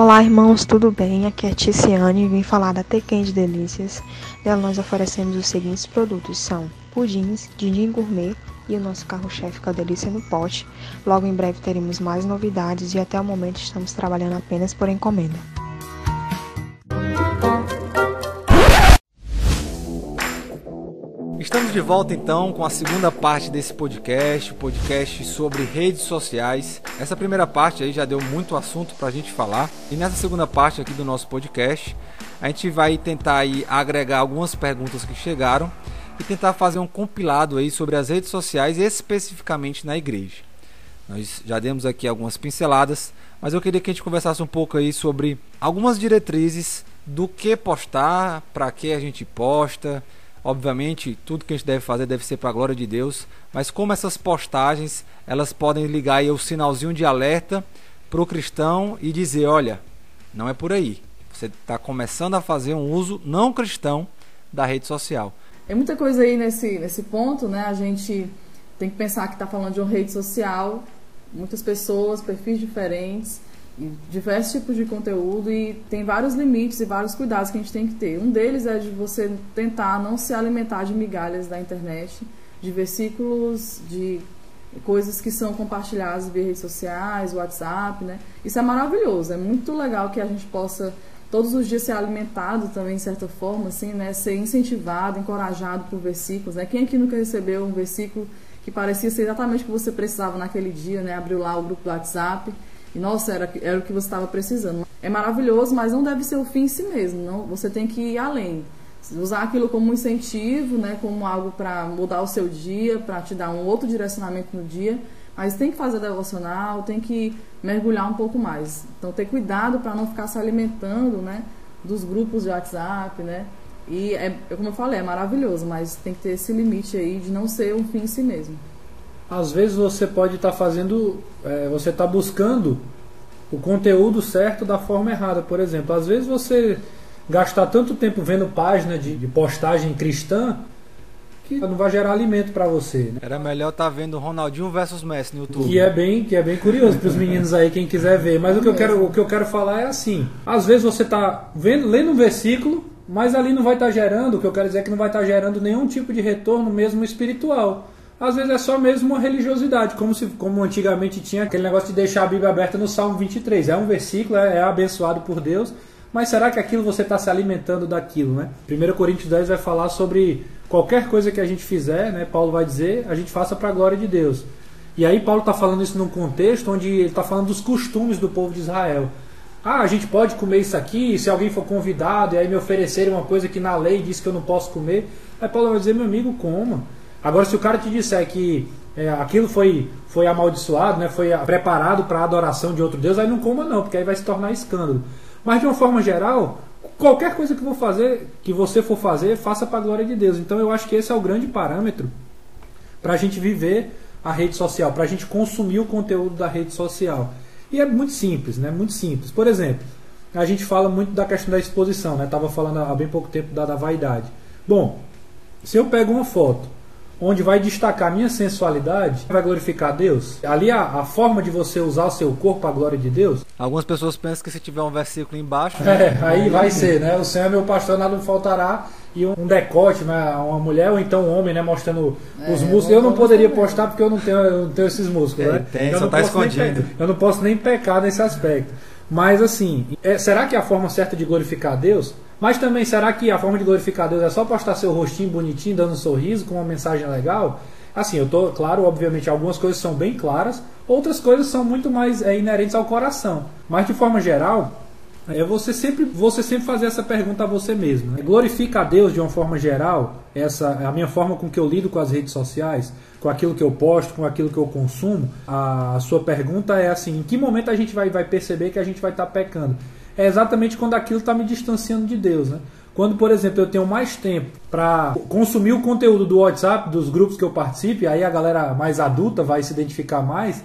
Olá, irmãos, tudo bem? Aqui é Ticiane e vim falar da Tequém de Delícias. Nela nós oferecemos os seguintes produtos: são pudins, dindim gourmet e o nosso carro-chefe com a delícia no pote. Logo em breve teremos mais novidades e até o momento estamos trabalhando apenas por encomenda. Estamos de volta então com a segunda parte desse podcast, podcast sobre redes sociais. Essa primeira parte aí já deu muito assunto para a gente falar e nessa segunda parte aqui do nosso podcast a gente vai tentar aí agregar algumas perguntas que chegaram e tentar fazer um compilado aí sobre as redes sociais especificamente na igreja. Nós já demos aqui algumas pinceladas, mas eu queria que a gente conversasse um pouco aí sobre algumas diretrizes do que postar, para que a gente posta Obviamente, tudo que a gente deve fazer deve ser para a glória de Deus, mas como essas postagens, elas podem ligar aí o sinalzinho de alerta para o cristão e dizer, olha, não é por aí. Você está começando a fazer um uso não cristão da rede social. É muita coisa aí nesse, nesse ponto, né? A gente tem que pensar que está falando de uma rede social, muitas pessoas, perfis diferentes, diversos tipos de conteúdo e tem vários limites e vários cuidados que a gente tem que ter. Um deles é de você tentar não se alimentar de migalhas da internet, de versículos, de coisas que são compartilhadas via redes sociais, WhatsApp, né? Isso é maravilhoso, é muito legal que a gente possa todos os dias ser alimentado também de certa forma, assim, né? Ser incentivado, encorajado por versículos, né? Quem aqui nunca recebeu um versículo que parecia ser exatamente o que você precisava naquele dia, né? Abriu lá o grupo do WhatsApp e nossa, era, era o que você estava precisando. É maravilhoso, mas não deve ser o fim em si mesmo. Não, você tem que ir além. Usar aquilo como um incentivo, né, como algo para mudar o seu dia, para te dar um outro direcionamento no dia. Mas tem que fazer devocional, tem que mergulhar um pouco mais. Então, ter cuidado para não ficar se alimentando né, dos grupos de WhatsApp, né? E, é, como eu falei, é maravilhoso, mas tem que ter esse limite aí de não ser um fim em si mesmo às vezes você pode estar tá fazendo, é, você está buscando o conteúdo certo da forma errada. Por exemplo, às vezes você gastar tanto tempo vendo página de, de postagem cristã que não vai gerar alimento para você. Né? Era melhor estar tá vendo Ronaldinho versus Messi no YouTube. Que é bem, que é bem curioso para os meninos aí quem quiser ver. Mas o que eu quero, o que eu quero falar é assim: às vezes você está vendo, lendo um versículo, mas ali não vai estar tá gerando. O que eu quero dizer é que não vai estar tá gerando nenhum tipo de retorno mesmo espiritual às vezes é só mesmo uma religiosidade, como se como antigamente tinha aquele negócio de deixar a Bíblia aberta no Salmo 23. É um versículo, é, é abençoado por Deus, mas será que aquilo você está se alimentando daquilo, né? 1 Coríntios 10 vai falar sobre qualquer coisa que a gente fizer, né? Paulo vai dizer, a gente faça para a glória de Deus. E aí Paulo está falando isso num contexto onde ele está falando dos costumes do povo de Israel. Ah, a gente pode comer isso aqui, se alguém for convidado e aí me oferecerem uma coisa que na lei diz que eu não posso comer. Aí Paulo vai dizer, meu amigo, coma. Agora, se o cara te disser que é, aquilo foi, foi amaldiçoado, né, foi preparado para a adoração de outro Deus, aí não coma não, porque aí vai se tornar escândalo. Mas de uma forma geral, qualquer coisa que, fazer, que você for fazer, faça para a glória de Deus. Então eu acho que esse é o grande parâmetro para a gente viver a rede social, para a gente consumir o conteúdo da rede social. E é muito simples, né? Muito simples. Por exemplo, a gente fala muito da questão da exposição, né? Tava falando há bem pouco tempo da, da vaidade. Bom, se eu pego uma foto onde vai destacar a minha sensualidade, vai glorificar Deus? Ali a, a forma de você usar o seu corpo para a glória de Deus? Algumas pessoas pensam que se tiver um versículo embaixo. É, aí vai ser, né? O Senhor é meu pastor, nada me faltará. E um decote, né? uma mulher ou então um homem, né? Mostrando É, os músculos. Eu não pode poderia postar porque eu não tenho, eu não tenho esses músculos, É, né? tem, eu só não tá escondido. eu não posso nem pecar nesse aspecto. Mas assim, é- será que a forma certa de glorificar a Deus? Mas também, será que a forma de glorificar Deus é só postar seu rostinho bonitinho, dando um sorriso, com uma mensagem legal? Assim, eu tô, claro, obviamente, algumas coisas são bem claras, outras coisas são muito mais é, inerentes ao coração. Mas de forma geral, é você sempre, você sempre fazer essa pergunta a você mesmo. né? Glorifica a Deus de uma forma geral, essa é a minha forma com que eu lido com as redes sociais, com aquilo que eu posto, com aquilo que eu consumo. A, sua pergunta é assim: em que momento a gente vai, vai perceber que a gente vai estar pecando? É exatamente quando aquilo está me distanciando de Deus, né? Quando, por exemplo, eu tenho mais tempo para consumir o conteúdo do WhatsApp, dos grupos que eu participe, aí a galera mais adulta vai se identificar mais.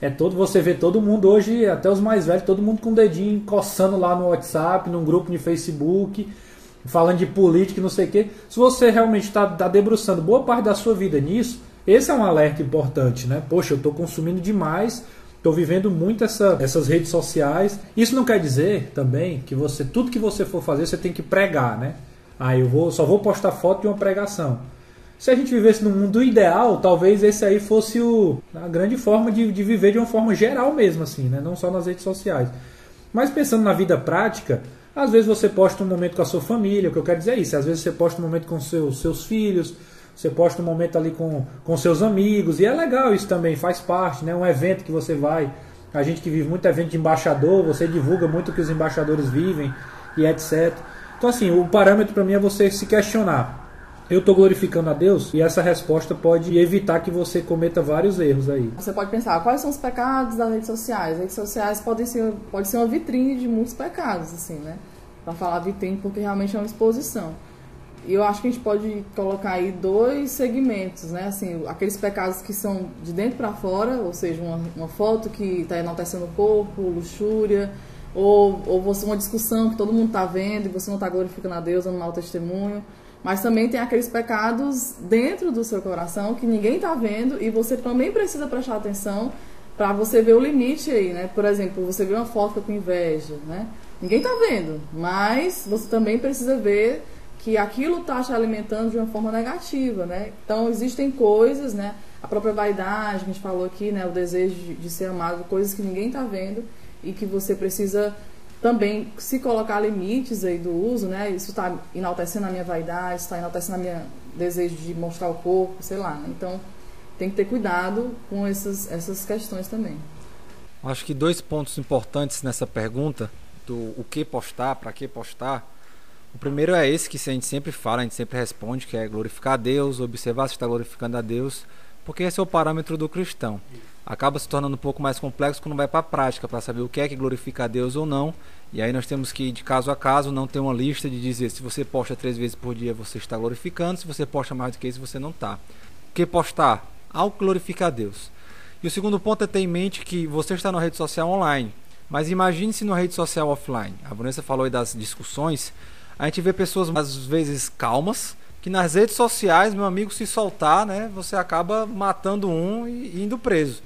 É todo você vê todo mundo hoje, até os mais velhos, todo mundo com o dedinho coçando lá no WhatsApp, num grupo de Facebook, falando de política não sei o quê. Se você realmente está tá debruçando boa parte da sua vida nisso, esse é um alerta importante, né? Poxa, eu estou consumindo demais, estou vivendo muito essa, essas redes sociais. Isso não quer dizer também que você tudo que você for fazer você tem que pregar, né? Ah, eu vou, só vou postar foto de uma pregação. Se a gente vivesse no mundo ideal, talvez esse aí fosse o, a grande forma de, de viver de uma forma geral mesmo, assim, né? Não só nas redes sociais. Mas pensando na vida prática, às vezes você posta um momento com a sua família, o que eu quero dizer é isso. Às vezes você posta um momento com seus, seus filhos, você posta um momento ali com, com seus amigos, e é legal isso também, faz parte, né? Um evento que você vai. A gente que vive muito evento de embaixador, você divulga muito o que os embaixadores vivem e etc. Então, assim, o parâmetro para mim é você se questionar. Eu estou glorificando a Deus? E essa resposta pode evitar que você cometa vários erros aí. Você pode pensar, quais são os pecados das redes sociais? As redes sociais podem ser, pode ser uma vitrine de muitos pecados, assim, né? Para falar vitrine, porque realmente é uma exposição. Eu acho que a gente pode colocar aí dois segmentos, né? Assim, aqueles pecados que são de dentro para fora, ou seja, uma, uma foto que está enaltecendo o corpo, luxúria, ou, ou você uma discussão que todo mundo está vendo e você não está glorificando a Deus, dando mau testemunho. Mas também tem aqueles pecados dentro do seu coração que ninguém está vendo e você também precisa prestar atenção para você ver o limite aí, né? Por exemplo, você vê uma foto com inveja, né? Ninguém está vendo, mas você também precisa ver que aquilo está te alimentando de uma forma negativa, né? Então existem coisas, né? A própria vaidade que a gente falou aqui, né? O desejo de, de ser amado, coisas que ninguém está vendo e que você precisa também se colocar limites aí do uso, né? Isso está enaltecendo a minha vaidade, está enaltecendo a minha desejo de mostrar o corpo, sei lá. Né? Então tem que ter cuidado com essas, essas questões também. Acho que dois pontos importantes nessa pergunta do o que postar, para que postar. O primeiro é esse que a gente sempre fala, a gente sempre responde, que é glorificar a Deus, observar se está glorificando a Deus, porque esse é o parâmetro do cristão. Acaba se tornando um pouco mais complexo quando vai para a prática, para saber o que é que glorifica a Deus ou não. E aí nós temos que de caso a caso, não ter uma lista de dizer se você posta três vezes por dia você está glorificando, se você posta mais do que isso você não está. O que postar? Algo que glorifica a Deus. E o segundo ponto é ter em mente que você está na rede social online, mas imagine se na rede social offline. A Vanessa falou aí das discussões. A gente vê pessoas às vezes calmas, que nas redes sociais, meu amigo, se soltar, né, você acaba matando um e indo preso.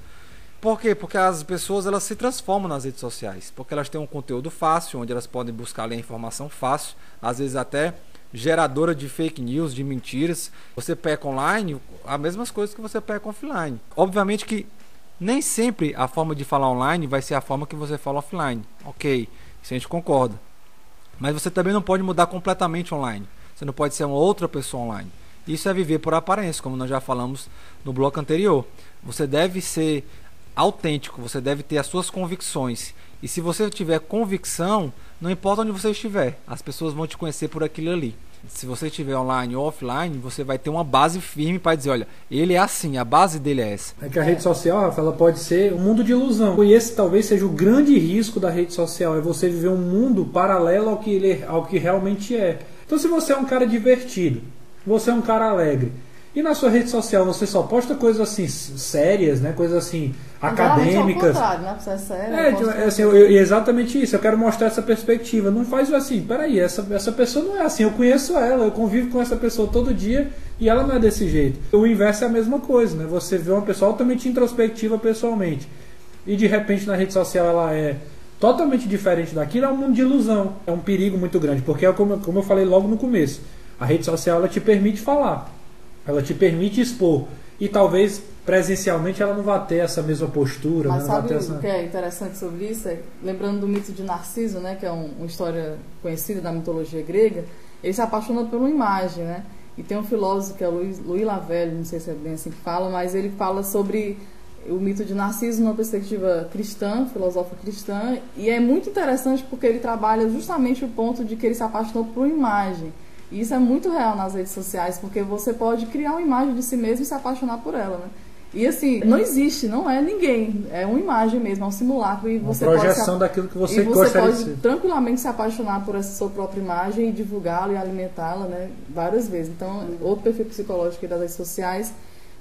Por quê? Porque as pessoas elas se transformam nas redes sociais, porque elas têm um conteúdo fácil, onde elas podem buscar ali a informação fácil, às vezes até geradora de fake news, de mentiras. Você peca online, as mesmas coisas que você peca offline. Obviamente que nem sempre a forma de falar online vai ser a forma que você fala offline. Ok, isso a gente concorda. Mas você também não pode mudar completamente online. Você não pode ser uma outra pessoa online. Isso é viver por aparência, como nós já falamos no bloco anterior. Você deve ser autêntico, você deve ter as suas convicções. E se você tiver convicção, não importa onde você estiver, as pessoas vão te conhecer por aquilo ali. Se você estiver online ou offline, você vai ter uma base firme para dizer, olha, ele é assim, a base dele é essa. É que a rede social, Rafa, ela pode ser um mundo de ilusão. E esse talvez seja o grande risco da rede social, é você viver um mundo paralelo ao que, ele, ao que realmente é. Então se você é um cara divertido, você é um cara alegre, e na sua rede social você só posta coisas assim sérias, né? Coisas assim acadêmicas. Né? É sério, É, é assim, eu, eu, exatamente isso. Eu quero mostrar essa perspectiva. Não faz assim, peraí, essa, essa pessoa não é assim. Eu conheço ela, eu convivo com essa pessoa todo dia E ela não é desse jeito. O inverso é a mesma coisa, né? Você vê uma pessoa altamente introspectiva pessoalmente e de repente na rede social ela é totalmente diferente daquilo, é um mundo de ilusão. É um perigo muito grande, porque é como, como eu falei logo no começo. A rede social ela te permite falar, ela te permite expor. E talvez presencialmente ela não vá ter essa mesma postura. Mas né? sabe essa... o que é interessante sobre isso? É, lembrando do mito de Narciso, né, que é um, uma história conhecida da mitologia grega, ele se apaixona por uma imagem, né? E tem um filósofo que é Luiz, Louis Lavelle, não sei se é bem assim que fala, mas ele fala sobre o mito de Narciso numa perspectiva cristã, filosófica cristã, e é muito interessante porque ele trabalha justamente o ponto de que ele se apaixonou por uma imagem. E isso é muito real nas redes sociais, porque você pode criar uma imagem de si mesmo e se apaixonar por ela, né? E assim, não existe, não é ninguém, é uma imagem mesmo, é um simulacro e Uma você projeção pode se, daquilo que você, e você pode de tranquilamente se apaixonar por essa sua própria imagem e divulgá-la e alimentá-la, né, várias vezes. Então, outro perfil psicológico das redes sociais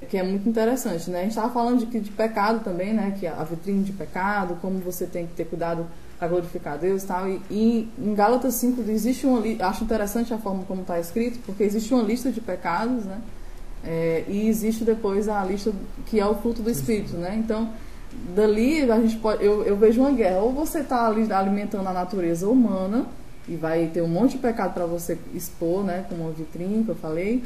que é muito interessante, né? A gente estava falando de, de pecado também, né? Que a vitrine de pecado, como você tem que ter cuidado para glorificar Deus e tal. E, em Gálatas 5 existe uma acho interessante a forma como está escrito, porque existe uma lista de pecados, né? É, e existe depois a lista que é o fruto do Espírito, né? Então, dali a gente pode, eu, eu vejo uma guerra. Ou você está ali alimentando a natureza humana e vai ter um monte de pecado para você expor, né? Como uma vitrine que eu falei.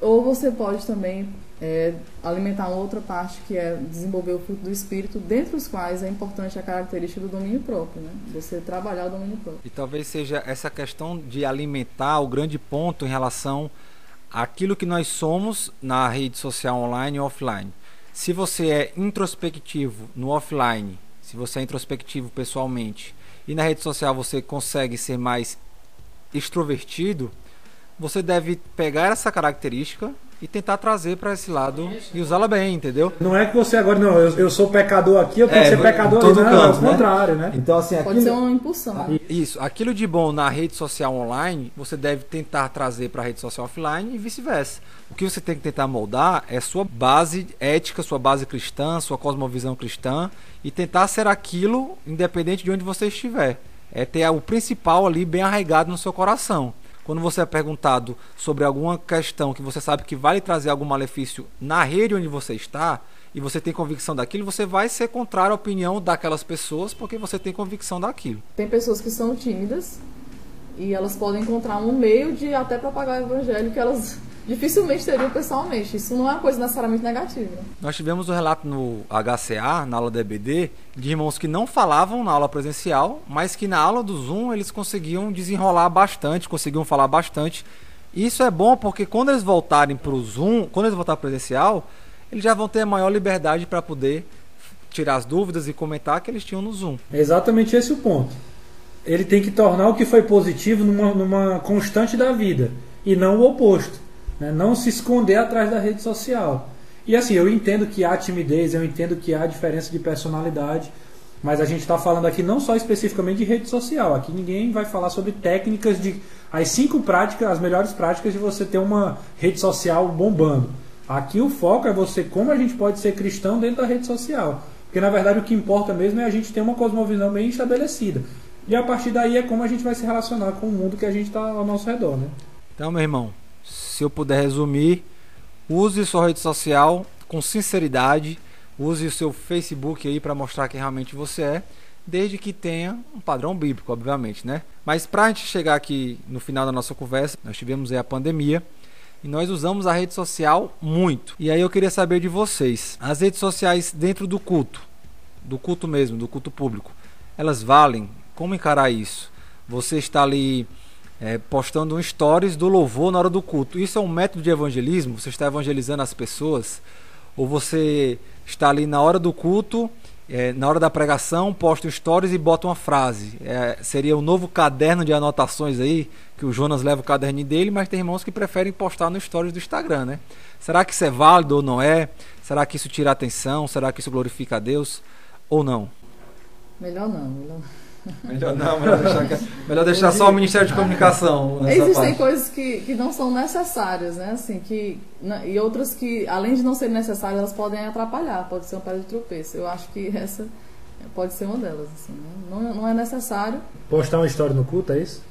Ou você pode também é, alimentar uma outra parte que é desenvolver o fruto do Espírito, dentre os quais é importante a característica do domínio próprio, né? Você trabalhar o domínio próprio. E talvez seja essa questão de alimentar o grande ponto em relação àquilo que nós somos na rede social online e offline. Se você é introspectivo no offline, se você é introspectivo pessoalmente, e na rede social você consegue ser mais extrovertido, você deve pegar essa característica e tentar trazer para esse lado e usá-la bem, entendeu? Não é que você agora, não, eu, eu sou pecador aqui, eu tenho É, que ser pecador todo ali. Não, é o canto, né? contrário, né? Então, assim, Pode aquilo... ser uma impulsão. Isso, aquilo de bom na rede social online, você deve tentar trazer para a rede social offline e vice-versa. O que você tem que tentar moldar é sua base ética, sua base cristã, sua cosmovisão cristã e tentar ser aquilo independente de onde você estiver. É ter o principal ali bem arraigado no seu coração. Quando você é perguntado sobre alguma questão que você sabe que vai lhe trazer algum malefício na rede onde você está, e você tem convicção daquilo, você vai ser contrário à opinião daquelas pessoas porque você tem convicção daquilo. Tem pessoas que são tímidas e elas podem encontrar um meio de até propagar o evangelho que elas dificilmente teriam pessoalmente. Isso não é uma coisa necessariamente negativa. Nós tivemos o relato no HCA, na aula da EBD, de irmãos que não falavam na aula presencial, mas que na aula do Zoom eles conseguiam desenrolar bastante, conseguiam falar bastante. E isso é bom porque quando eles voltarem para o Zoom, quando eles voltarem presencial, eles já vão ter a maior liberdade para poder tirar as dúvidas e comentar que eles tinham no Zoom. É exatamente esse o ponto. Ele tem que tornar o que foi positivo numa, numa constante da vida e não o oposto. Né? Não se esconder atrás da rede social. E assim, eu entendo que há timidez, eu entendo que há diferença de personalidade, mas a gente está falando aqui não só especificamente de rede social. Aqui ninguém vai falar sobre técnicas de as cinco práticas, as melhores práticas de você ter uma rede social bombando. Aqui o foco é você como a gente pode ser cristão dentro da rede social. Porque na verdade o que importa mesmo é a gente ter uma cosmovisão bem estabelecida. E a partir daí é como a gente vai se relacionar com o mundo que a gente está ao nosso redor, né? Então, meu irmão, se eu puder resumir, use sua rede social com sinceridade, use o seu Facebook aí para mostrar quem realmente você é, desde que tenha um padrão bíblico, obviamente, né? Mas para a gente chegar aqui no final da nossa conversa, nós tivemos aí a pandemia e nós usamos a rede social muito. E aí eu queria saber de vocês, as redes sociais dentro do culto, do culto mesmo, do culto público, elas valem? Como encarar isso? Você está ali é, postando um stories do louvor na hora do culto. Isso é um método de evangelismo? Você está evangelizando as pessoas? Ou você está ali na hora do culto, é, na hora da pregação, posta um stories e bota uma frase? É, seria o novo caderno de anotações aí, que o Jonas leva o caderninho dele, mas tem irmãos que preferem postar no stories do Instagram, né? Será que isso é válido ou não é? Será que isso tira atenção? Será que isso glorifica a Deus? Ou não? Melhor não, melhor Melhor não, melhor deixar, melhor deixar só o Ministério de Comunicação. Existem parte. coisas que, que não são necessárias, né? Assim, que, na- e outras que, além de não serem necessárias, elas podem atrapalhar, pode ser uma pedra de tropeço. Eu acho que essa pode ser uma delas. Assim, né? não, não é necessário. Postar uma história no culto, é isso?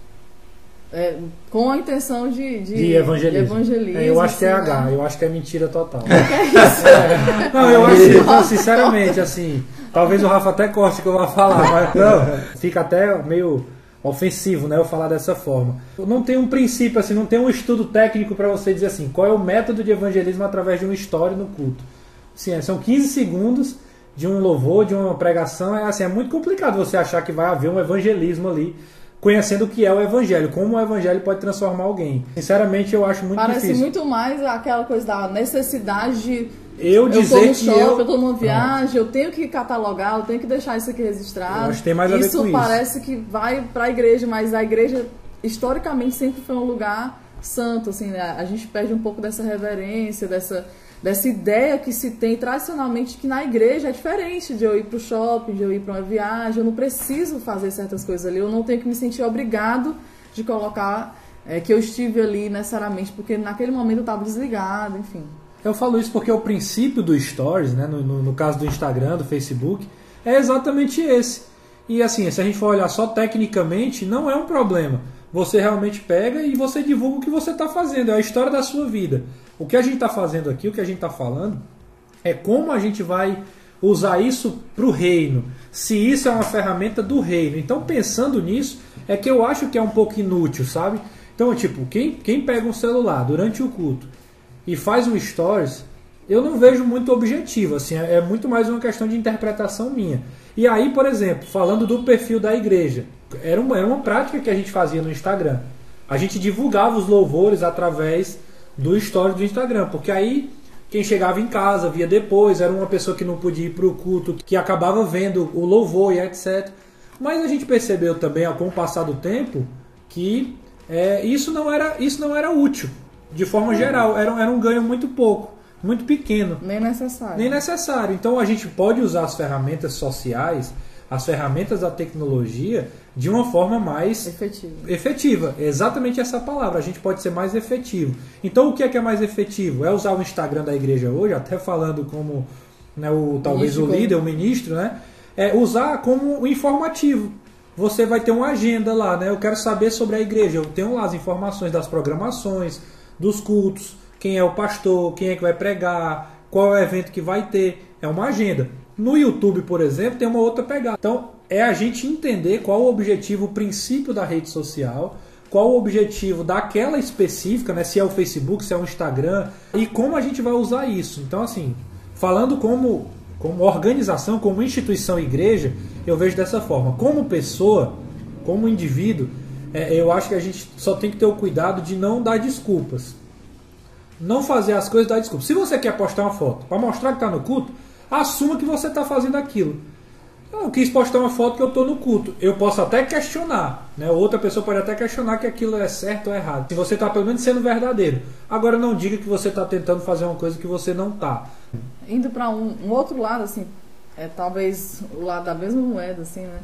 é, com a intenção de, de, De evangelismo. de evangelismo, É, eu acho que é assim, H, né? eu acho que é mentira total. Que é isso? É. Não, eu acho, não, sinceramente, assim, talvez o Rafa até corte que eu vou falar, mas não, fica até meio ofensivo, né, eu falar dessa forma. Não tem um princípio assim, não tem um estudo técnico para você dizer assim, qual é o método de evangelismo através de uma história no culto. Sim, é, são 15 segundos de um louvor, de uma pregação, é assim, é muito complicado você achar que vai haver um evangelismo ali, conhecendo o que é o evangelho, como o evangelho pode transformar alguém. Sinceramente, eu acho muito Parece difícil. muito mais aquela coisa da necessidade de Eu eu dizer tô no que shopping, eu- eu tô numa viagem, eu tenho que catalogar, eu tenho que deixar isso aqui registrado. Eu acho que tem mais a ver isso com isso. parece que vai para a igreja, mas a igreja historicamente sempre foi um lugar santo, assim, né? A gente perde um pouco dessa reverência, dessa dessa ideia que se tem tradicionalmente que na igreja é diferente de eu ir pro shopping, de eu ir para uma viagem, eu não preciso fazer certas coisas ali, eu não tenho que me sentir obrigado de colocar é, que eu estive ali necessariamente, porque naquele momento eu estava desligado, enfim. Eu falo isso porque o princípio do Stories, né, no, no- no caso do Instagram, do Facebook, é exatamente esse. E assim, se a gente for olhar só tecnicamente, não é um problema. Você realmente pega e você divulga o que você está fazendo, é a história da sua vida. O que a gente está fazendo aqui, o que a gente está falando, é como a gente vai usar isso para o reino. Se isso é uma ferramenta do reino. Então, pensando nisso, é que eu acho que é um pouco inútil, sabe? Então, tipo, quem, quem pega um celular durante o culto e faz um stories, eu não vejo muito objetivo, assim, é é muito mais uma questão de interpretação minha. E aí, por exemplo, falando do perfil da igreja, era uma, era uma prática que a gente fazia no Instagram. A gente divulgava os louvores através do story do Instagram, porque aí quem chegava em casa via depois, era uma pessoa que não podia ir para o culto, que acabava vendo o louvor e etc. Mas a gente percebeu também, com o passar do tempo, que é, isso, não era, isso não era útil, de forma geral. Era, era um ganho muito pouco, muito pequeno Nem necessário. nem necessário. Então a gente pode usar as ferramentas sociais, as ferramentas da tecnologia, de uma forma mais efetiva. É exatamente essa palavra. A gente pode ser mais efetivo. Então o que é que é mais efetivo? É usar o Instagram da igreja hoje, até falando como né, o talvez Ministro o líder, o ministro, né? É usar como informativo. Você vai ter uma agenda lá, né? Eu quero saber sobre a igreja. Eu tenho lá as informações das programações, dos cultos, quem é o pastor, quem é que vai pregar, qual é o evento que vai ter. É uma agenda. No YouTube, por exemplo, tem uma outra pegada. Então, é a gente entender qual o objetivo, o princípio da rede social, qual o objetivo daquela específica, né? Se é o Facebook, se é o Instagram, e como a gente vai usar isso. Então, assim, falando como, como organização, como instituição igreja, eu vejo dessa forma. Como pessoa, como indivíduo, é, eu acho que a gente só tem que ter o cuidado de não dar desculpas. Não fazer as coisas dar desculpa. Se você quer postar uma foto para mostrar que está no culto, assuma que você está fazendo aquilo. Eu quis postar uma foto que eu estou no culto. Eu posso até questionar, né? Outra pessoa pode até questionar que aquilo é certo ou errado. Se você está pelo menos sendo verdadeiro. Agora não diga que você está tentando fazer uma coisa que você não está. Indo para um, um outro lado, assim, é talvez o lado da mesma moeda, assim, né?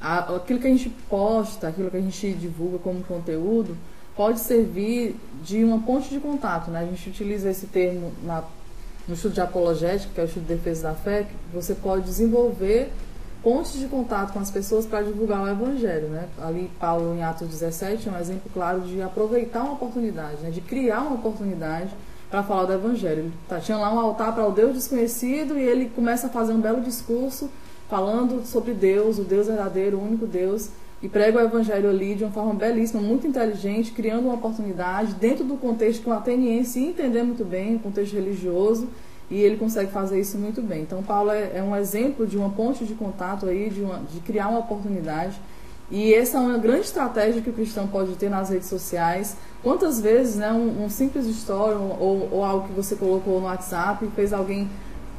Aquilo que a gente posta, aquilo que a gente divulga como conteúdo, pode servir de uma ponte de contato, né? A gente utiliza esse termo na, no estudo de apologética, que é o estudo de defesa da fé, que você pode desenvolver pontes de contato com as pessoas para divulgar o evangelho, né? Ali Paulo em Atos 17 é um exemplo claro de aproveitar uma oportunidade, né? De criar uma oportunidade para falar do evangelho. Ele tá, tinha lá um altar para o Deus desconhecido e ele começa a fazer um belo discurso falando sobre Deus, o Deus verdadeiro, o único Deus, e prega o evangelho ali de uma forma belíssima, muito inteligente, criando uma oportunidade dentro do contexto que o ateniense ia entender muito bem, o contexto religioso, e ele consegue fazer isso muito bem. Então, Paulo é, é um exemplo de uma ponte de contato aí, de, uma, de criar uma oportunidade. E essa é uma grande estratégia que o cristão pode ter nas redes sociais. Quantas vezes né, um, um simples story ou, ou algo que você colocou no WhatsApp fez alguém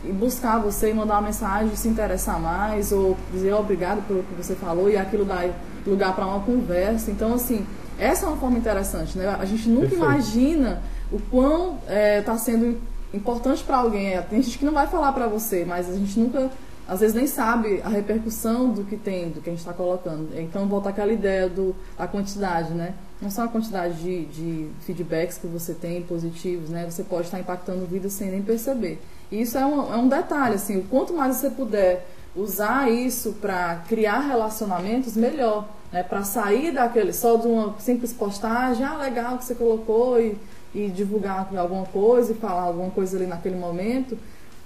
ir buscar você e mandar uma mensagem, se interessar mais, ou dizer obrigado pelo que você falou, e aquilo dá lugar para uma conversa. Então, assim, essa é uma forma interessante. Né? A gente nunca Perfeito. imagina o quão está sendo importante para alguém. É, Tem gente que não vai falar para você, mas a gente nunca, às vezes, nem sabe a repercussão do que tem, do que a gente está colocando. Então, volta aquela ideia do, da quantidade, né? Não só a quantidade de, de feedbacks que você tem positivos, né? Você pode estar impactando vidas sem nem perceber. E isso é um, é um detalhe, assim, quanto mais você puder usar isso para criar relacionamentos, melhor. né, para sair daquele só de uma simples postagem, ah, legal que você colocou e, e divulgar alguma coisa e falar alguma coisa ali naquele momento,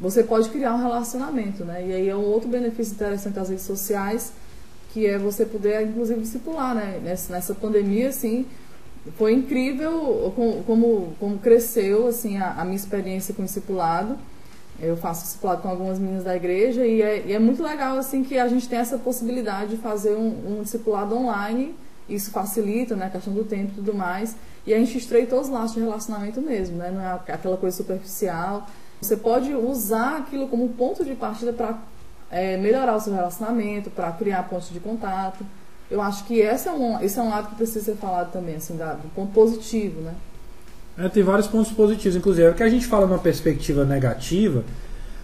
você pode criar um relacionamento, né? E aí é um outro benefício interessante das redes sociais, que é você poder, inclusive, discipular, né? Nessa, pandemia, assim, foi incrível como, como cresceu, assim, a, a minha experiência com o discipulado. Eu faço discipulado com algumas meninas da igreja e é, e é, muito legal assim que a gente tem essa possibilidade de fazer um, um discipulado online. Isso facilita né, a questão do tempo e tudo mais. E a gente estreitou os laços de relacionamento mesmo, né? não é aquela coisa superficial. Você pode usar aquilo como ponto de partida para é, melhorar o seu relacionamento, para criar pontos de contato. Eu acho que esse é um, esse é um lado que precisa ser falado também, assim, da, do ponto positivo, né? É, tem vários pontos positivos, inclusive. É que a gente fala numa perspectiva negativa,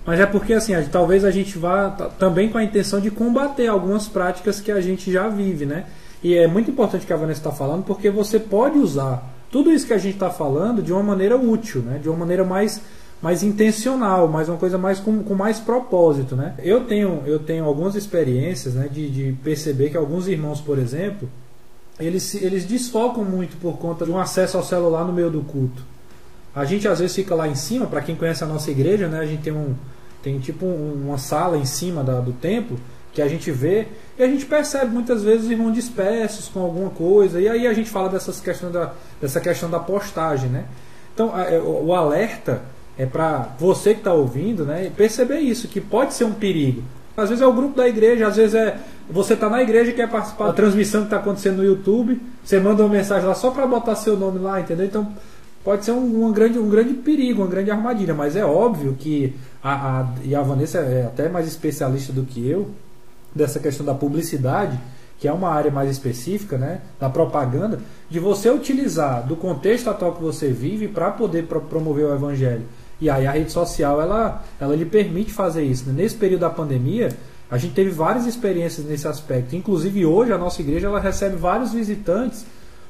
mas é porque assim, a, talvez a gente vá também com a intenção de combater algumas práticas que a gente já vive, né? E é muito importante que a Vanessa está falando, porque você pode usar tudo isso que a gente está falando de uma maneira útil, né? De uma maneira mais mais intencional, mais uma coisa mais com, com mais propósito, né? Eu tenho eu tenho algumas experiências, né? De, de perceber que alguns irmãos, por exemplo, eles, eles desfocam muito por conta de um acesso ao celular no meio do culto. A gente às vezes fica lá em cima, para quem conhece a nossa igreja, né, a gente tem um tem tipo um, uma sala em cima da, do templo que a gente vê e a gente percebe muitas vezes os irmãos dispersos com alguma coisa e aí a gente fala dessas questões da, dessa questão da postagem, né? Então é, o alerta é para você que está ouvindo, né, perceber isso que pode ser um perigo. Às vezes é o grupo da igreja, às vezes é você está na igreja e quer participar da transmissão que está acontecendo no YouTube, você manda uma mensagem lá só para botar seu nome lá, entendeu? Então pode ser um, um, grande, um grande perigo, uma grande armadilha, mas é óbvio que a, a, e a Vanessa é até mais especialista do que eu dessa questão da publicidade, que é uma área mais específica, né, da propaganda, de você utilizar do contexto atual que você vive para poder pro, promover o evangelho. E aí a rede social ela, ela lhe permite fazer isso. Né? Nesse período da pandemia, a gente teve várias experiências nesse aspecto. Inclusive hoje a nossa igreja ela recebe vários visitantes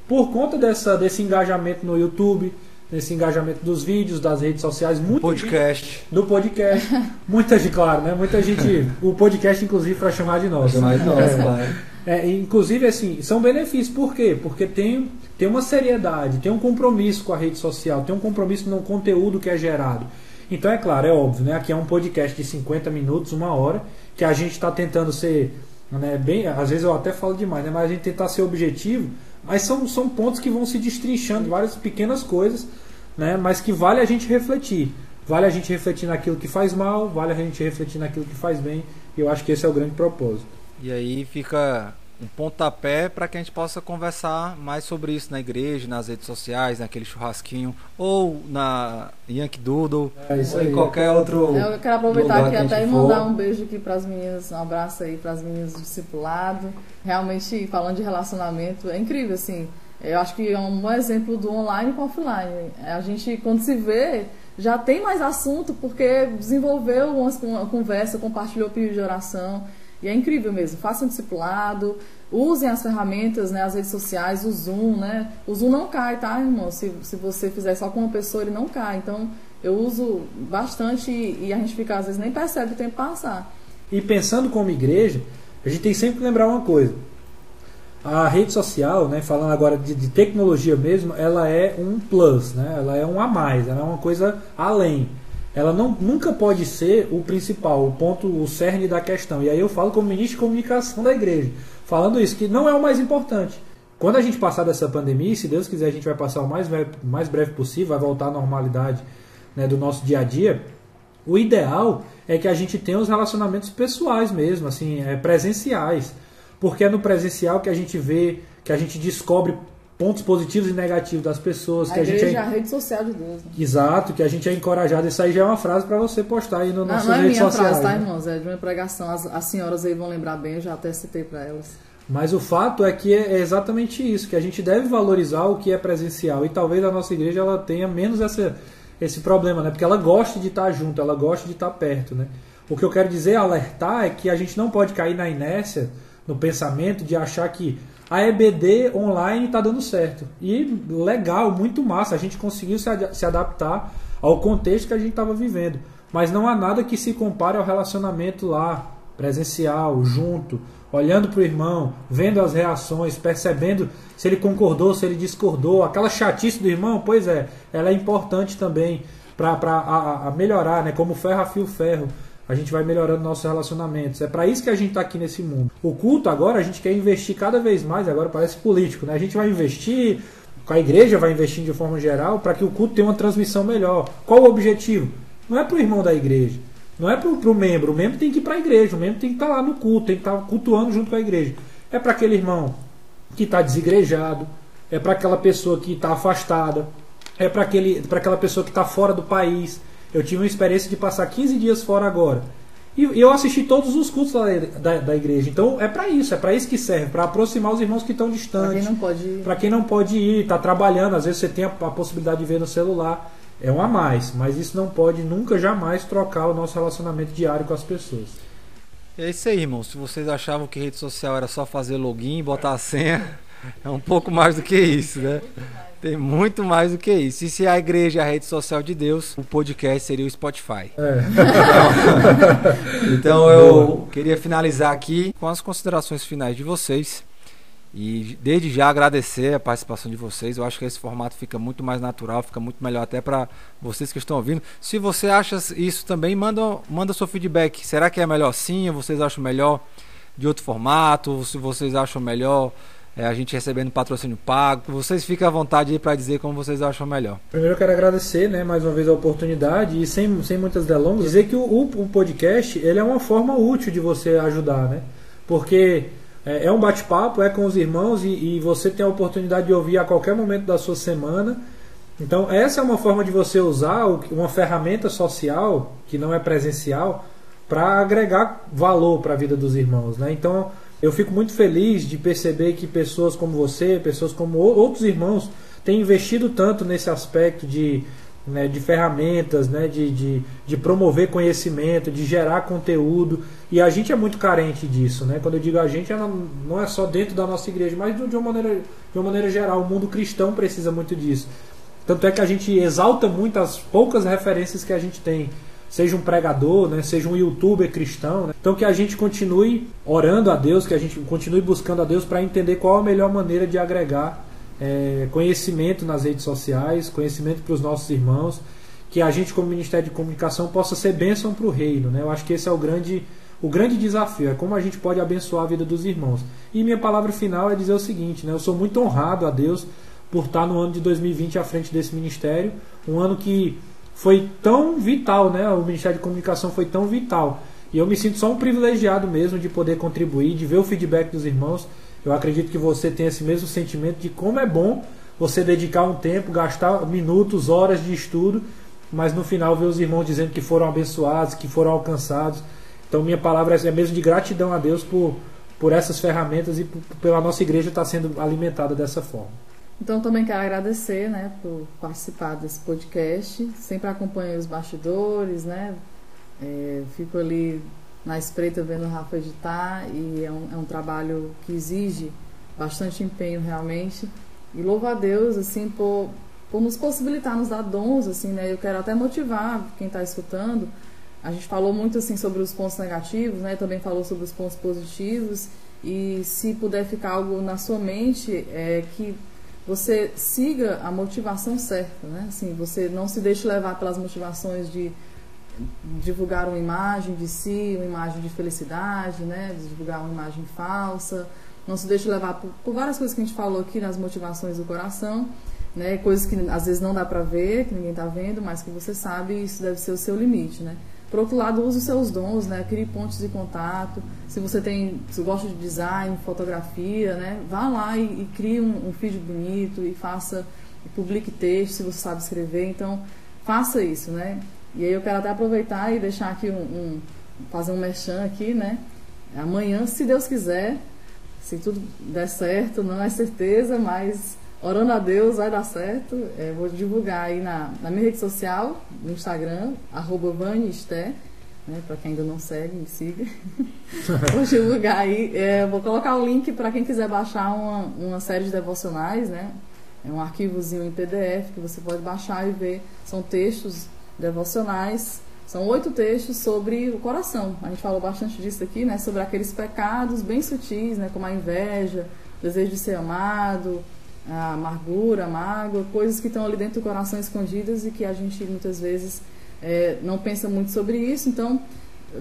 por conta dessa, desse engajamento no YouTube, desse engajamento dos vídeos, das redes sociais, muito podcast, do podcast. muita gente, claro, né? Muita gente, o podcast inclusive para chamar de nós. Chamar de nós, é, claro. É, inclusive assim, são benefícios. Por quê? Porque tem tem uma seriedade, tem um compromisso com a rede social, tem um compromisso no conteúdo que é gerado. Então é claro, é óbvio, né? Aqui é um podcast de 50 minutos, uma hora que a gente está tentando ser, né, bem, às vezes eu até falo demais, né, mas a gente tentar ser objetivo, mas são, são pontos que vão se destrinchando, várias pequenas coisas, né, mas que vale a gente refletir. Vale a gente refletir naquilo que faz mal, vale a gente refletir naquilo que faz bem, e eu acho que esse é o grande propósito. E aí fica um pontapé para que a gente possa conversar mais sobre isso na igreja, nas redes sociais, naquele churrasquinho, ou na Yankee Doodle, é ou em qualquer outro. Eu quero aproveitar aqui até e mandar um beijo aqui para as meninas, um abraço aí para as meninas do discipulado. Realmente, falando de relacionamento, é incrível, assim. Eu acho que é um bom exemplo do online com offline. A gente, quando se vê, já tem mais assunto porque desenvolveu uma conversa, compartilhou pedido de oração. E é incrível mesmo. Façam discipulado, usem as ferramentas, né, as redes sociais, o Zoom, né? O Zoom não cai, tá, irmão? Se, se você fizer só com uma pessoa, ele não cai. Então, eu uso bastante e, e a gente fica, às vezes, nem percebe o tempo passar. E pensando como igreja, a gente tem sempre que lembrar uma coisa. A rede social, né, falando agora de, de tecnologia mesmo, ela é um plus, né? ela é um a mais, ela é uma coisa além ela não, nunca pode ser o principal, o ponto, o cerne da questão. E aí eu falo como ministro de comunicação da igreja, falando isso, que não é o mais importante. Quando a gente passar dessa pandemia, se Deus quiser, a gente vai passar o mais breve, mais breve possível, vai voltar à normalidade né, do nosso dia a dia. O ideal é que a gente tenha os relacionamentos pessoais mesmo, assim, é, presenciais. Porque é no presencial que a gente vê, que a gente descobre pontos positivos e negativos das pessoas. A que a gente é... a rede social de Deus. Né? Exato, que a gente é encorajado. Isso aí já é uma frase para você postar aí no nosso Não, não é minha sociais. frase, tá, irmãos? É de uma pregação. As, as senhoras aí vão lembrar bem, eu já até citei para elas. Mas o fato é que é exatamente isso, que a gente deve valorizar o que é presencial. E talvez a nossa igreja ela tenha menos essa, esse problema, né? Porque ela gosta de estar junto, ela gosta de estar perto, né? O que eu quero dizer, alertar, é que a gente não pode cair na inércia, no pensamento de achar que a EBD online está dando certo. E legal, muito massa. A gente conseguiu se, ad se adaptar ao contexto que a gente estava vivendo. Mas não há nada que se compare ao relacionamento lá presencial, junto, olhando para o irmão, vendo as reações, percebendo se ele concordou, se ele discordou, aquela chatice do irmão, pois é, ela é importante também para melhorar, né? Como ferro afia o ferro. A gente vai melhorando nossos relacionamentos. É para isso que a gente está aqui nesse mundo. O culto agora a gente quer investir cada vez mais, agora parece político, né? A gente vai investir, a igreja vai investir de forma geral para que o culto tenha uma transmissão melhor. Qual o objetivo? Não é para o irmão da igreja, não é para o membro. O membro tem que ir para a igreja, o membro tem que estar tá lá no culto, tem que estar tá cultuando junto com a igreja. É para aquele irmão que está desigrejado, é para aquela pessoa que está afastada, é para aquela pessoa que está fora do país. Eu tive uma experiência de passar 15 dias fora agora. E, e eu assisti todos os cultos da, da, da igreja. Então é para isso, é para isso que serve, para aproximar os irmãos que estão distantes. Para quem não pode ir. Para quem não pode ir, está trabalhando, às vezes você tem a, a possibilidade de ver no celular. É um a mais, mas isso não pode nunca jamais trocar o nosso relacionamento diário com as pessoas. É isso aí, irmão. Se vocês achavam que rede social era só fazer login, botar a senha, é um pouco mais do que isso, né? Tem muito mais do que isso. E se a igreja é a rede social de Deus, o podcast seria o Spotify. É. Então, então eu queria finalizar aqui com as considerações finais de vocês. E desde já agradecer a participação de vocês. Eu acho que esse formato fica muito mais natural, fica muito melhor até para vocês que estão ouvindo. Se você acha isso também, manda, manda seu feedback. Será que é melhor? Ou vocês acham melhor de outro formato? Se vocês acham melhor é, a gente recebendo patrocínio pago. Vocês fiquem à vontade para dizer como vocês acham melhor. Primeiro eu quero agradecer, né, mais uma vez a oportunidade e sem, sem muitas delongas, dizer que o, o, podcast ele é uma forma útil de você ajudar, né? Porque é, é um bate-papo, é com os irmãos e, e você tem a oportunidade de ouvir a qualquer momento da sua semana. Então essa é uma forma de você usar uma ferramenta social que não é presencial para agregar valor para a vida dos irmãos, né? Então eu fico muito feliz de perceber que pessoas como você, pessoas como outros irmãos, têm investido tanto nesse aspecto de, né, de ferramentas, né, de, de, de, promover conhecimento, de gerar conteúdo. E a gente é muito carente disso. Né? Quando eu digo a gente, não é só dentro da nossa igreja, mas de uma maneira, de uma maneira geral. O mundo cristão precisa muito disso. Tanto é que a gente exalta muito as poucas referências que a gente tem seja um pregador, né, seja um youtuber cristão. Né? Então que a gente continue orando a Deus, que a gente continue buscando a Deus para entender qual a melhor maneira de agregar é, conhecimento nas redes sociais, conhecimento para os nossos irmãos, que a gente como Ministério de Comunicação possa ser bênção para o reino. Né? Eu acho que esse é o grande, o grande desafio, é como a gente pode abençoar a vida dos irmãos. E minha palavra final é dizer o seguinte, né? eu sou muito honrado a Deus por estar no ano de 2020 à frente desse ministério, um ano que foi tão vital, né? O Ministério de Comunicação foi tão vital. E eu me sinto só um privilegiado mesmo de poder contribuir, de ver o feedback dos irmãos. Eu acredito que você tem esse mesmo sentimento de como é bom você dedicar um tempo, gastar minutos, horas de estudo, mas no final ver os irmãos dizendo que foram abençoados, que foram alcançados. Então minha palavra é mesmo de gratidão a Deus por, por essas ferramentas e por, pela nossa igreja estar sendo alimentada dessa forma. Então também quero agradecer, né, por participar desse podcast. Sempre acompanho os bastidores, né? É, fico ali na espreita vendo o Rafa editar e é um, é um trabalho que exige bastante empenho realmente. E louvo a Deus assim por, por nos possibilitar, nos dar dons, assim, né? Eu quero até motivar quem está escutando. A gente falou muito assim sobre os pontos negativos, né? Também falou sobre os pontos positivos. E se puder ficar algo na sua mente, é que você siga a motivação certa, né? Assim, você não se deixe levar pelas motivações de divulgar uma imagem de si, uma imagem de felicidade, né? Divulgar uma imagem falsa. Não se deixe levar por, por várias coisas que a gente falou aqui nas motivações do coração, né? Coisas que às vezes não dá para ver, que ninguém está vendo, mas que você sabe isso deve ser o seu limite, né? Por outro lado, use os seus dons, né? Crie pontos de contato. Se você tem, se gosta de design, fotografia, né? Vá lá e, e crie um, um feed bonito e faça, e publique texto se você sabe escrever. Então, faça isso, né? E aí eu quero até aproveitar e deixar aqui um, um fazer um merchan aqui, né? Amanhã, se Deus quiser, se tudo der certo, não é certeza, mas orando a Deus vai dar certo. É, vou divulgar aí na, na minha rede social, no Instagram, arroba Vanisté, né, para quem ainda não segue, me siga. vou divulgar aí, é, vou colocar o link para quem quiser baixar uma, uma série de devocionais, né? É um arquivozinho em PDF que você pode baixar e ver. São textos devocionais São oito textos sobre o coração. A gente falou bastante disso aqui, né? Sobre aqueles pecados bem sutis, né? Como a inveja, o desejo de ser amado, a amargura, a mágoa, coisas que estão ali dentro do coração escondidas e que a gente muitas vezes é, não pensa muito sobre isso. Então,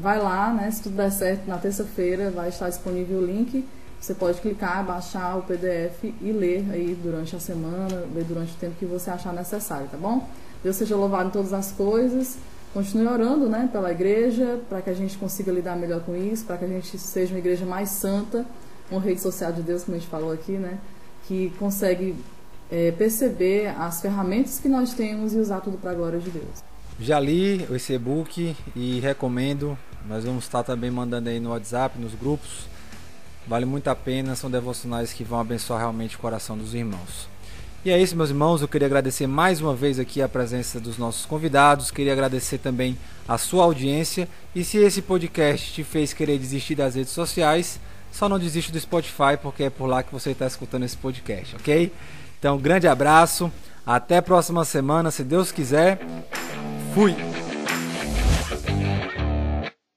vai lá, né? Se tudo der certo, na terça-feira vai estar disponível o link. Você pode clicar, baixar o PDF e ler aí durante a semana, ler durante o tempo que você achar necessário, tá bom? Deus seja louvado em todas as coisas. Continue orando né, pela igreja, para que a gente consiga lidar melhor com isso, para que a gente seja uma igreja mais santa, uma rede social de Deus, como a gente falou aqui, né, que consegue é, perceber as ferramentas que nós temos e usar tudo para a glória de Deus. Já li esse e-book e recomendo. Nós vamos estar também mandando aí no WhatsApp, nos grupos. Vale muito a pena, são devocionais que vão abençoar realmente o coração dos irmãos. E é isso, meus irmãos. Eu queria agradecer mais uma vez aqui a presença dos nossos convidados. Queria agradecer também a sua audiência. E se esse podcast te fez querer desistir das redes sociais, só não desiste do Spotify, porque é por lá que você está escutando esse podcast, ok? Então, grande abraço. Até a próxima semana, se Deus quiser. Fui!